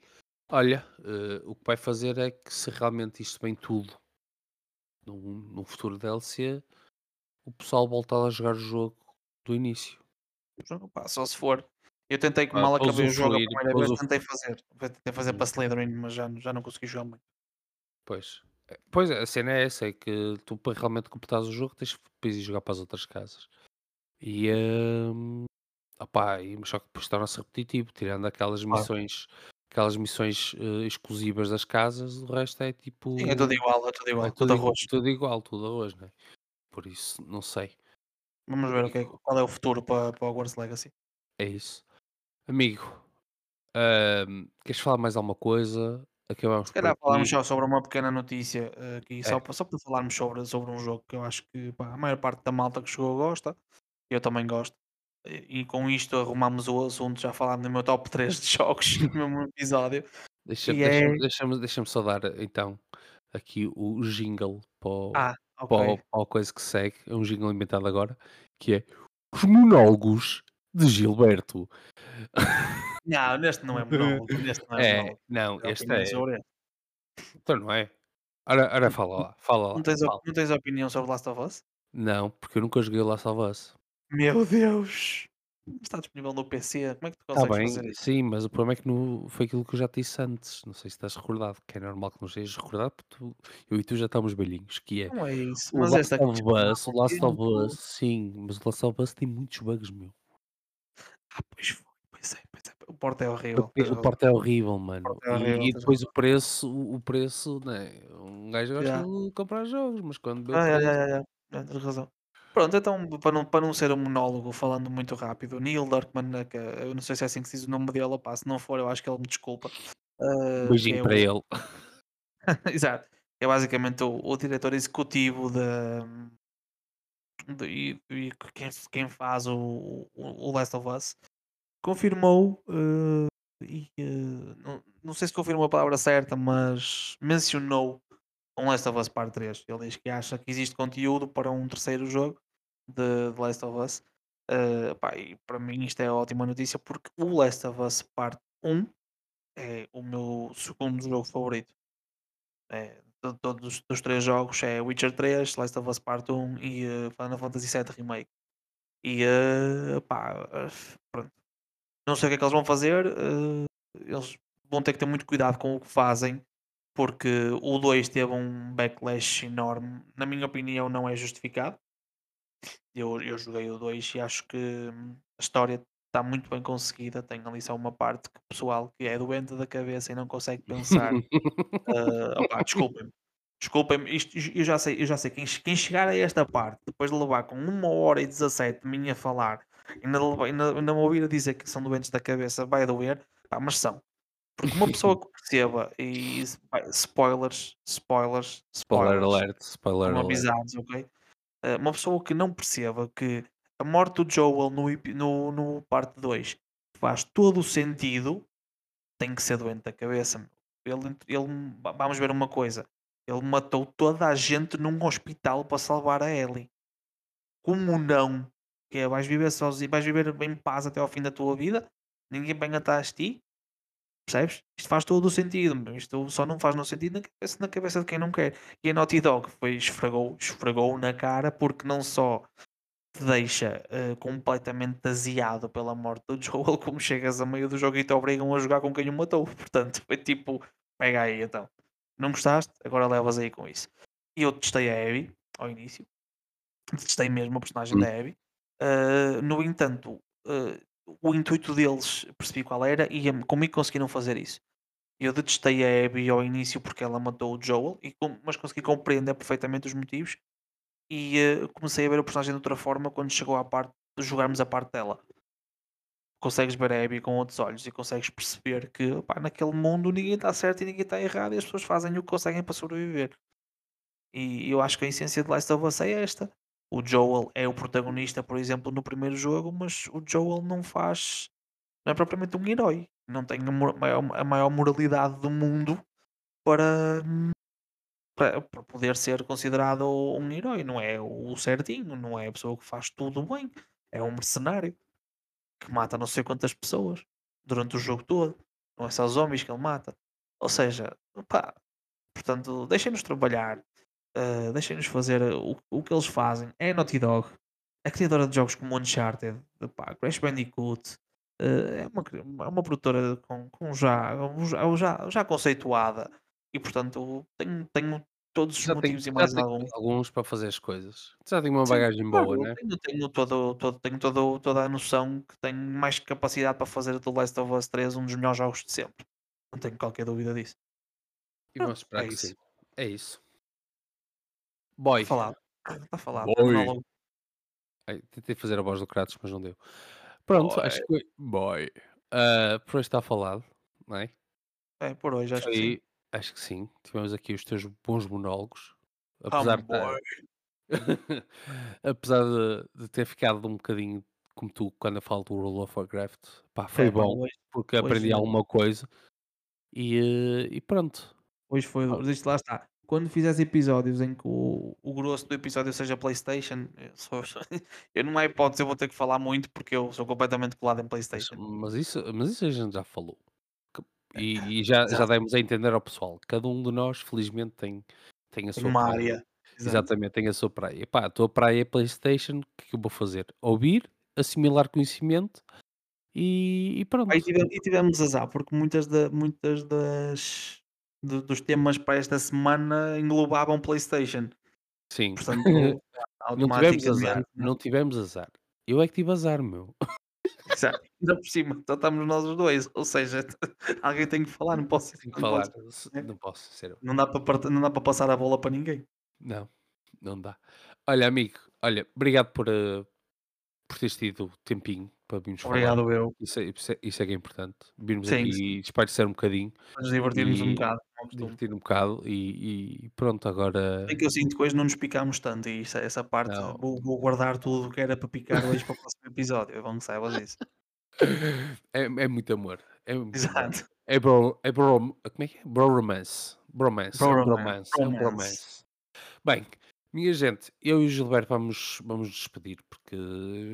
Olha, eh, o que vai fazer é que se realmente isto vem tudo num, num futuro DLC, o pessoal voltar a jogar o jogo do início. Pá, só se for. Eu tentei, para mal para acabei o jogo a usufruir, primeira vez, tentei fazer. Tentei fazer para Slytherin, mas já, já não consegui jogar muito. Pois. Pois é, a cena é essa, é que tu para realmente completares o jogo tens que depois ir jogar para as outras casas. E, hum, opá, e, só que depois torna-se repetitivo, tirando aquelas missões, aquelas missões eh, exclusivas das casas, o resto é Sim, é tudo tipo, igual, é tudo é igual, tudo tudo, igu- arroz. tudo igual, tudo arroz, né? Por isso, não sei. Vamos ver o que é, qual é o futuro para, para Hogwarts Legacy. é isso. Amigo, hum, queres falar mais alguma coisa? Acabamos Se calhar falarmos só sobre uma pequena notícia eh, aqui, É, só, para- só para falarmos sobre, sobre um jogo que eu acho que pá, a maior parte da malta que jogou gosta, eu também gosto. E, e com isto arrumamos o assunto, já falámos no meu top 3 de (laughs) jogos no (laughs) mesmo episódio, deixa, e deixa, é. deixa-me, deixa-me só dar então aqui o jingle para o, Ah, ok. para, o- para a coisa que segue. É um jingle inventado agora, que é os monólogos de Gilberto. (laughs) Não, neste não é (laughs) monólogo, neste não é É, não, Tenho este é. sobre. Então não é. Ora, ora (laughs) fala lá, fala Não lá, tens, op- fala. não tens opinião sobre Last of Us? Não, porque eu nunca joguei o Last of Us. Meu Deus! Está disponível no PC, como é que tu Está consegues bem, fazer isso? sim, mas o problema é que no, foi aquilo que eu já te disse antes. Não sei se estás recordado, que é normal que não estejas recordado, porque tu- eu e tu já estamos velhinhos, que é Não é isso, o mas Last esta aqui of Us, o Last of Us, sim, mas o Last of Us tem muitos bugs, meu. Ah, pois foi, pois é, pois é. O porto é horrível, o razão. porte é horrível, mano. porto é horrível, E, tens depois o preço, o, preço, né? Um gajo gosta Yeah. de comprar jogos, mas quando vê Ah, preço. yeah, yeah, yeah. Tens razão. Pronto, então, para não, para não ser um monólogo falando muito rápido, Neil Druckmann, eh, que eu não sei se é assim que se diz o nome dele, opá, se não for, eu acho que ele me desculpa. Que beijinho é para o. ele. (laughs) Exato. É basicamente o, o diretor executivo de- e, e quem, quem faz o, o, o Last of Us confirmou. eh, e, eh, não, não sei se confirmou a palavra certa, mas mencionou um Last of Us Part 3. Ele diz que acha que existe conteúdo para um terceiro jogo de, de Last of Us. Eh, pá, e para mim isto é ótima notícia porque o Last of Us Part 1 é o meu segundo jogo favorito. É, de todos os três jogos é Witcher 3, Last of Us Part 1 e eh, Final Fantasy VII Remake. E eh, pá, pronto. Não sei o que é que eles vão fazer. eh, eles vão ter que ter muito cuidado com o que fazem, porque o 2 teve um backlash enorme. Na minha opinião, não é justificado. Eu, eu joguei o 2 e acho que hum, a história está muito bem conseguida. Tem ali só uma parte que o pessoal que é doente da cabeça e não consegue pensar. (laughs) eh, opá, desculpem-me. Desculpem-me, isto, eu já sei, eu já sei quem, quem chegar a esta parte, depois de levar com uma hora e 17 de mim a falar, ainda, ainda, ainda me ouvir a dizer que são doentes da cabeça, vai doer, pá, mas são. Porque uma pessoa que perceba, e pá, spoilers, spoilers, Spoiler spoilers, alert, spoiler alert. avisados, ok? Eh, uma pessoa que não perceba que a morte do Joel no, no, no parte 2 faz todo o sentido, tem que ser doente da cabeça. Ele, ele, va- vamos ver uma coisa, ele matou toda a gente num hospital para salvar a Ellie. Como não? Que é, vais viver sozinho, vais viver em paz até ao fim da tua vida, ninguém vem atrás de ti, percebes? Isto faz todo o sentido, isto só não faz no sentido na cabeça, na cabeça de quem não quer. E a Naughty Dog foi, esfregou, esfregou na cara porque não só te deixa eh, completamente aziado pela morte do (laughs) Joel, como chegas a meio do jogo e te obrigam a jogar com quem o matou. (laughs) Portanto, foi tipo, pega aí então. Não gostaste? Agora levas aí com isso. E eu testei a Abby ao início. Testei mesmo a personagem Hum. da Abby. Eh, no entanto, eh, o intuito deles percebi qual era e em- comigo conseguiram fazer isso. Eu detestei a Abby ao início porque ela matou o Joel, e mas consegui compreender perfeitamente os motivos e eh, comecei a ver o personagem de outra forma quando chegou à parte de jogarmos a parte dela. Consegues ver a Abby com outros olhos e consegues perceber que opá, naquele mundo ninguém está certo e ninguém está errado e as pessoas fazem o que conseguem para sobreviver. E eu acho que a essência de Last of Us é esta. O Joel é o protagonista, por exemplo, no primeiro jogo, mas o Joel não faz. Não é propriamente um herói. Não tem a maior, a maior moralidade do mundo para, para, para poder ser considerado um herói. Não é o certinho, não é a pessoa que faz tudo bem. É um mercenário que mata não sei quantas pessoas durante o jogo todo. Não é só zombies que ele mata. Ou seja, pá, portanto, deixem-nos trabalhar. Uh, deixem-nos fazer o, o que eles fazem. É a Naughty Dog, a criadora de jogos como Uncharted, pá, Crash Bandicoot, eh, é uma, é uma produtora com, com já, já, já, já conceituada e portanto tenho, tenho todos os Já motivos e já mais alguns. alguns para fazer as coisas. Já tem uma Sim, bagagem boa, claro, né? tenho, tenho, todo, todo, tenho todo, toda a noção que tenho mais capacidade para fazer do Last of Us 3 um dos melhores jogos de sempre. Não tenho qualquer dúvida disso. E vamos esperar é que isso. sim. É isso. Está Boy. falado. Está falado. Boy. monólogo. Ai, tentei fazer a voz do Kratos, mas não deu. Pronto, Boy. acho que foi boy. Ah, por hoje está falado, não é? É, por hoje acho que sim. Acho que sim. Tivemos aqui os teus bons monólogos, apesar de (laughs) apesar de de ter ficado um bocadinho como tu quando eu falo do World of Warcraft, pá, foi É bom, hoje, porque hoje, aprendi alguma coisa e, eh, e pronto. hoje foi. Ah, Isto lá está. Quando fizeres episódios em que o, o grosso do episódio seja PlayStation, eu, sou, (laughs) eu não há hipótese, eu vou ter que falar muito porque eu sou completamente colado em PlayStation. mas isso mas isso a gente já falou. É, e e já já demos a entender ao pessoal, cada um de nós felizmente tem tem a sua uma praia. área. Exato. Exatamente, tem a sua praia. Epá, a tua praia é PlayStation, o que é que eu vou fazer? Ouvir, assimilar conhecimento e e pronto. tive e tivemos azar, porque muitas da muitas das do dos temas para esta semana englobavam PlayStation, Sim. portanto, (laughs) Não tivemos azar, não tivemos azar. Eu é que tive azar, meu. (laughs) exato, ainda por cima, só estamos nós os 2, ou seja, (laughs) alguém tem que falar, não posso não falar, posso né, não posso ser não dá para não dá para passar a bola para ninguém. Não, não dá. Olha, amigo, olha, obrigado por, eh, por teres tido tempinho para virmos falar. Obrigado eu. Isso é isso é isso é que é importante. Virmos Sim, aqui espairecer um bocadinho nos divertirmos um e bocado, é costume. Divertir um bocado e e pronto, É agora que eu sinto que hoje não nos picámos tanto e isso essa parte vou vou guardar tudo o que era para picar hoje para o próximo episódio, é bom que saibas isso. (laughs) É é muito amor, é muito amor. Exato. É bro é bro como é que é? Bromance. Bromance, é um Bromance, é um bromance. bromance. Bem, minha gente, eu e o Gilberto vamos vamos despedir, porque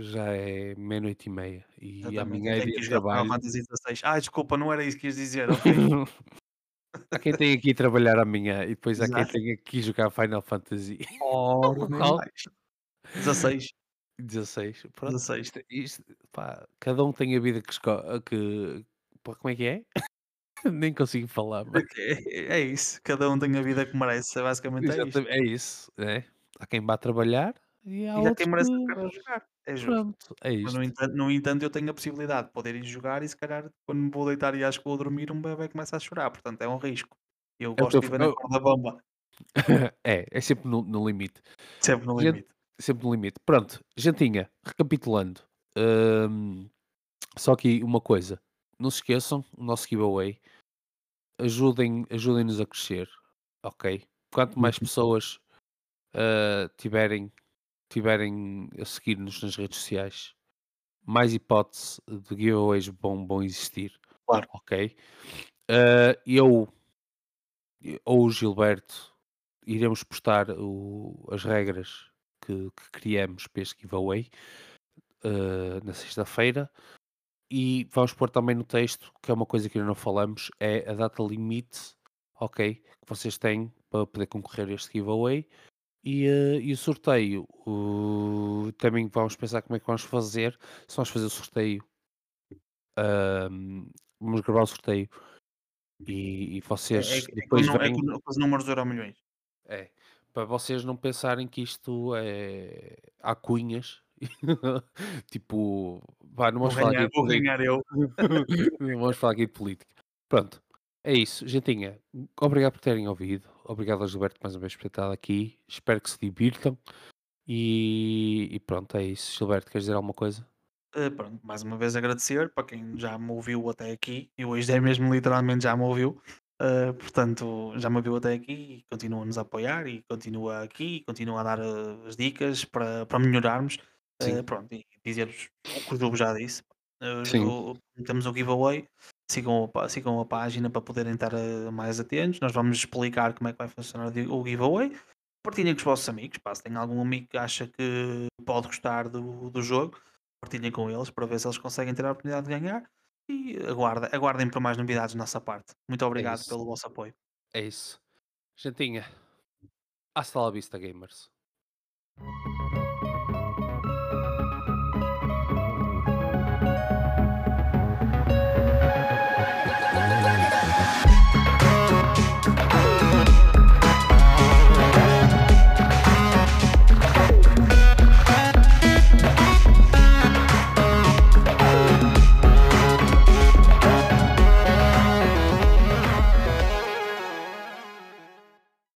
já é meia-noite e meia e Exatamente, amanhã é dia de trabalho. Ai, desculpa, não era isso que ias dizer, ok. (laughs) Há quem tenha que ir trabalhar amanhã e depois há quem Exato. que ir jogar Final Fantasy. (laughs) Qual? mais. 16, 16. Pronto, 16. isto isto, pá, cada um tem a vida que esco que pá, como é que é? (laughs) Nem consigo falar, É que é é isso, cada um tem a vida que merece, basicamente é isto. Exatamente, é isso, é. Há quem vá trabalhar e há E há quem outros que jogar, é justo. pronto, é Mas no isto. entanto no entanto eu tenho a possibilidade de poder ir jogar e se calhar quando me vou deitar e acho que vou dormir, um bebé começa a chorar, portanto é um risco. Eu É gosto de é na o corda bamba, é, é sempre no no limite. sempre no Gente limite. sempre no limite. Pronto, gentinha, recapitulando, hum, só aqui uma coisa, não se esqueçam, o nosso giveaway, ajudem ajudem-nos a crescer, ok? Quanto mais Uhum. pessoas, ah, tiverem tiverem a seguir-nos nas redes sociais, mais hipótese de giveaways vão vão existir, Claro. ok? Ah, eu ou o Gilberto iremos postar o as regras que que criamos para este giveaway, ah, na sexta-feira. E vamos pôr também no texto, que é uma coisa que ainda não falamos, é a data limite, ok, que vocês têm para poder concorrer a este giveaway. E, eh, e o sorteio, o- também vamos pensar como é que vamos fazer. Se vamos fazer o sorteio, ahm, vamos gravar o sorteio e, e É é vocês é com depois nu é vêm. com os números do Euromilhões. É, para vocês não pensarem que isto é há cunhas. (laughs) tipo, vá, não Vou vamos falar aqui ganhar de vou política. ganhar eu. (laughs) Não vamos falar aqui de política. Pronto, é isso. Gentinha, obrigado por terem ouvido. Obrigado ao Gilberto mais uma vez por ter estado aqui. Espero que se divirtam. E, e pronto, é isso. Gilberto, queres dizer alguma coisa? Eh, pronto, mais uma vez agradecer para quem já me ouviu até aqui, e hoje é mesmo literalmente já me ouviu, eh, portanto já me ouviu até aqui e continua-nos a apoiar e continua aqui, continua a dar eh, as dicas para, para melhorarmos. Pronto, e dizer-vos o que o jogo já disse. Eh, temos o giveaway, sigam a, sigam a página para poderem estar eh, mais atentos. Nós vamos explicar como é que vai funcionar o giveaway. Partilhem com os vossos amigos, pá, se tem algum amigo que acha que pode gostar do, do jogo partilhem com eles para ver se eles conseguem ter a oportunidade de ganhar e aguardem, aguardem por mais novidades da nossa parte. Muito É obrigado isso. pelo vosso apoio. É isso. Gentinha, hasta la vista, gamers.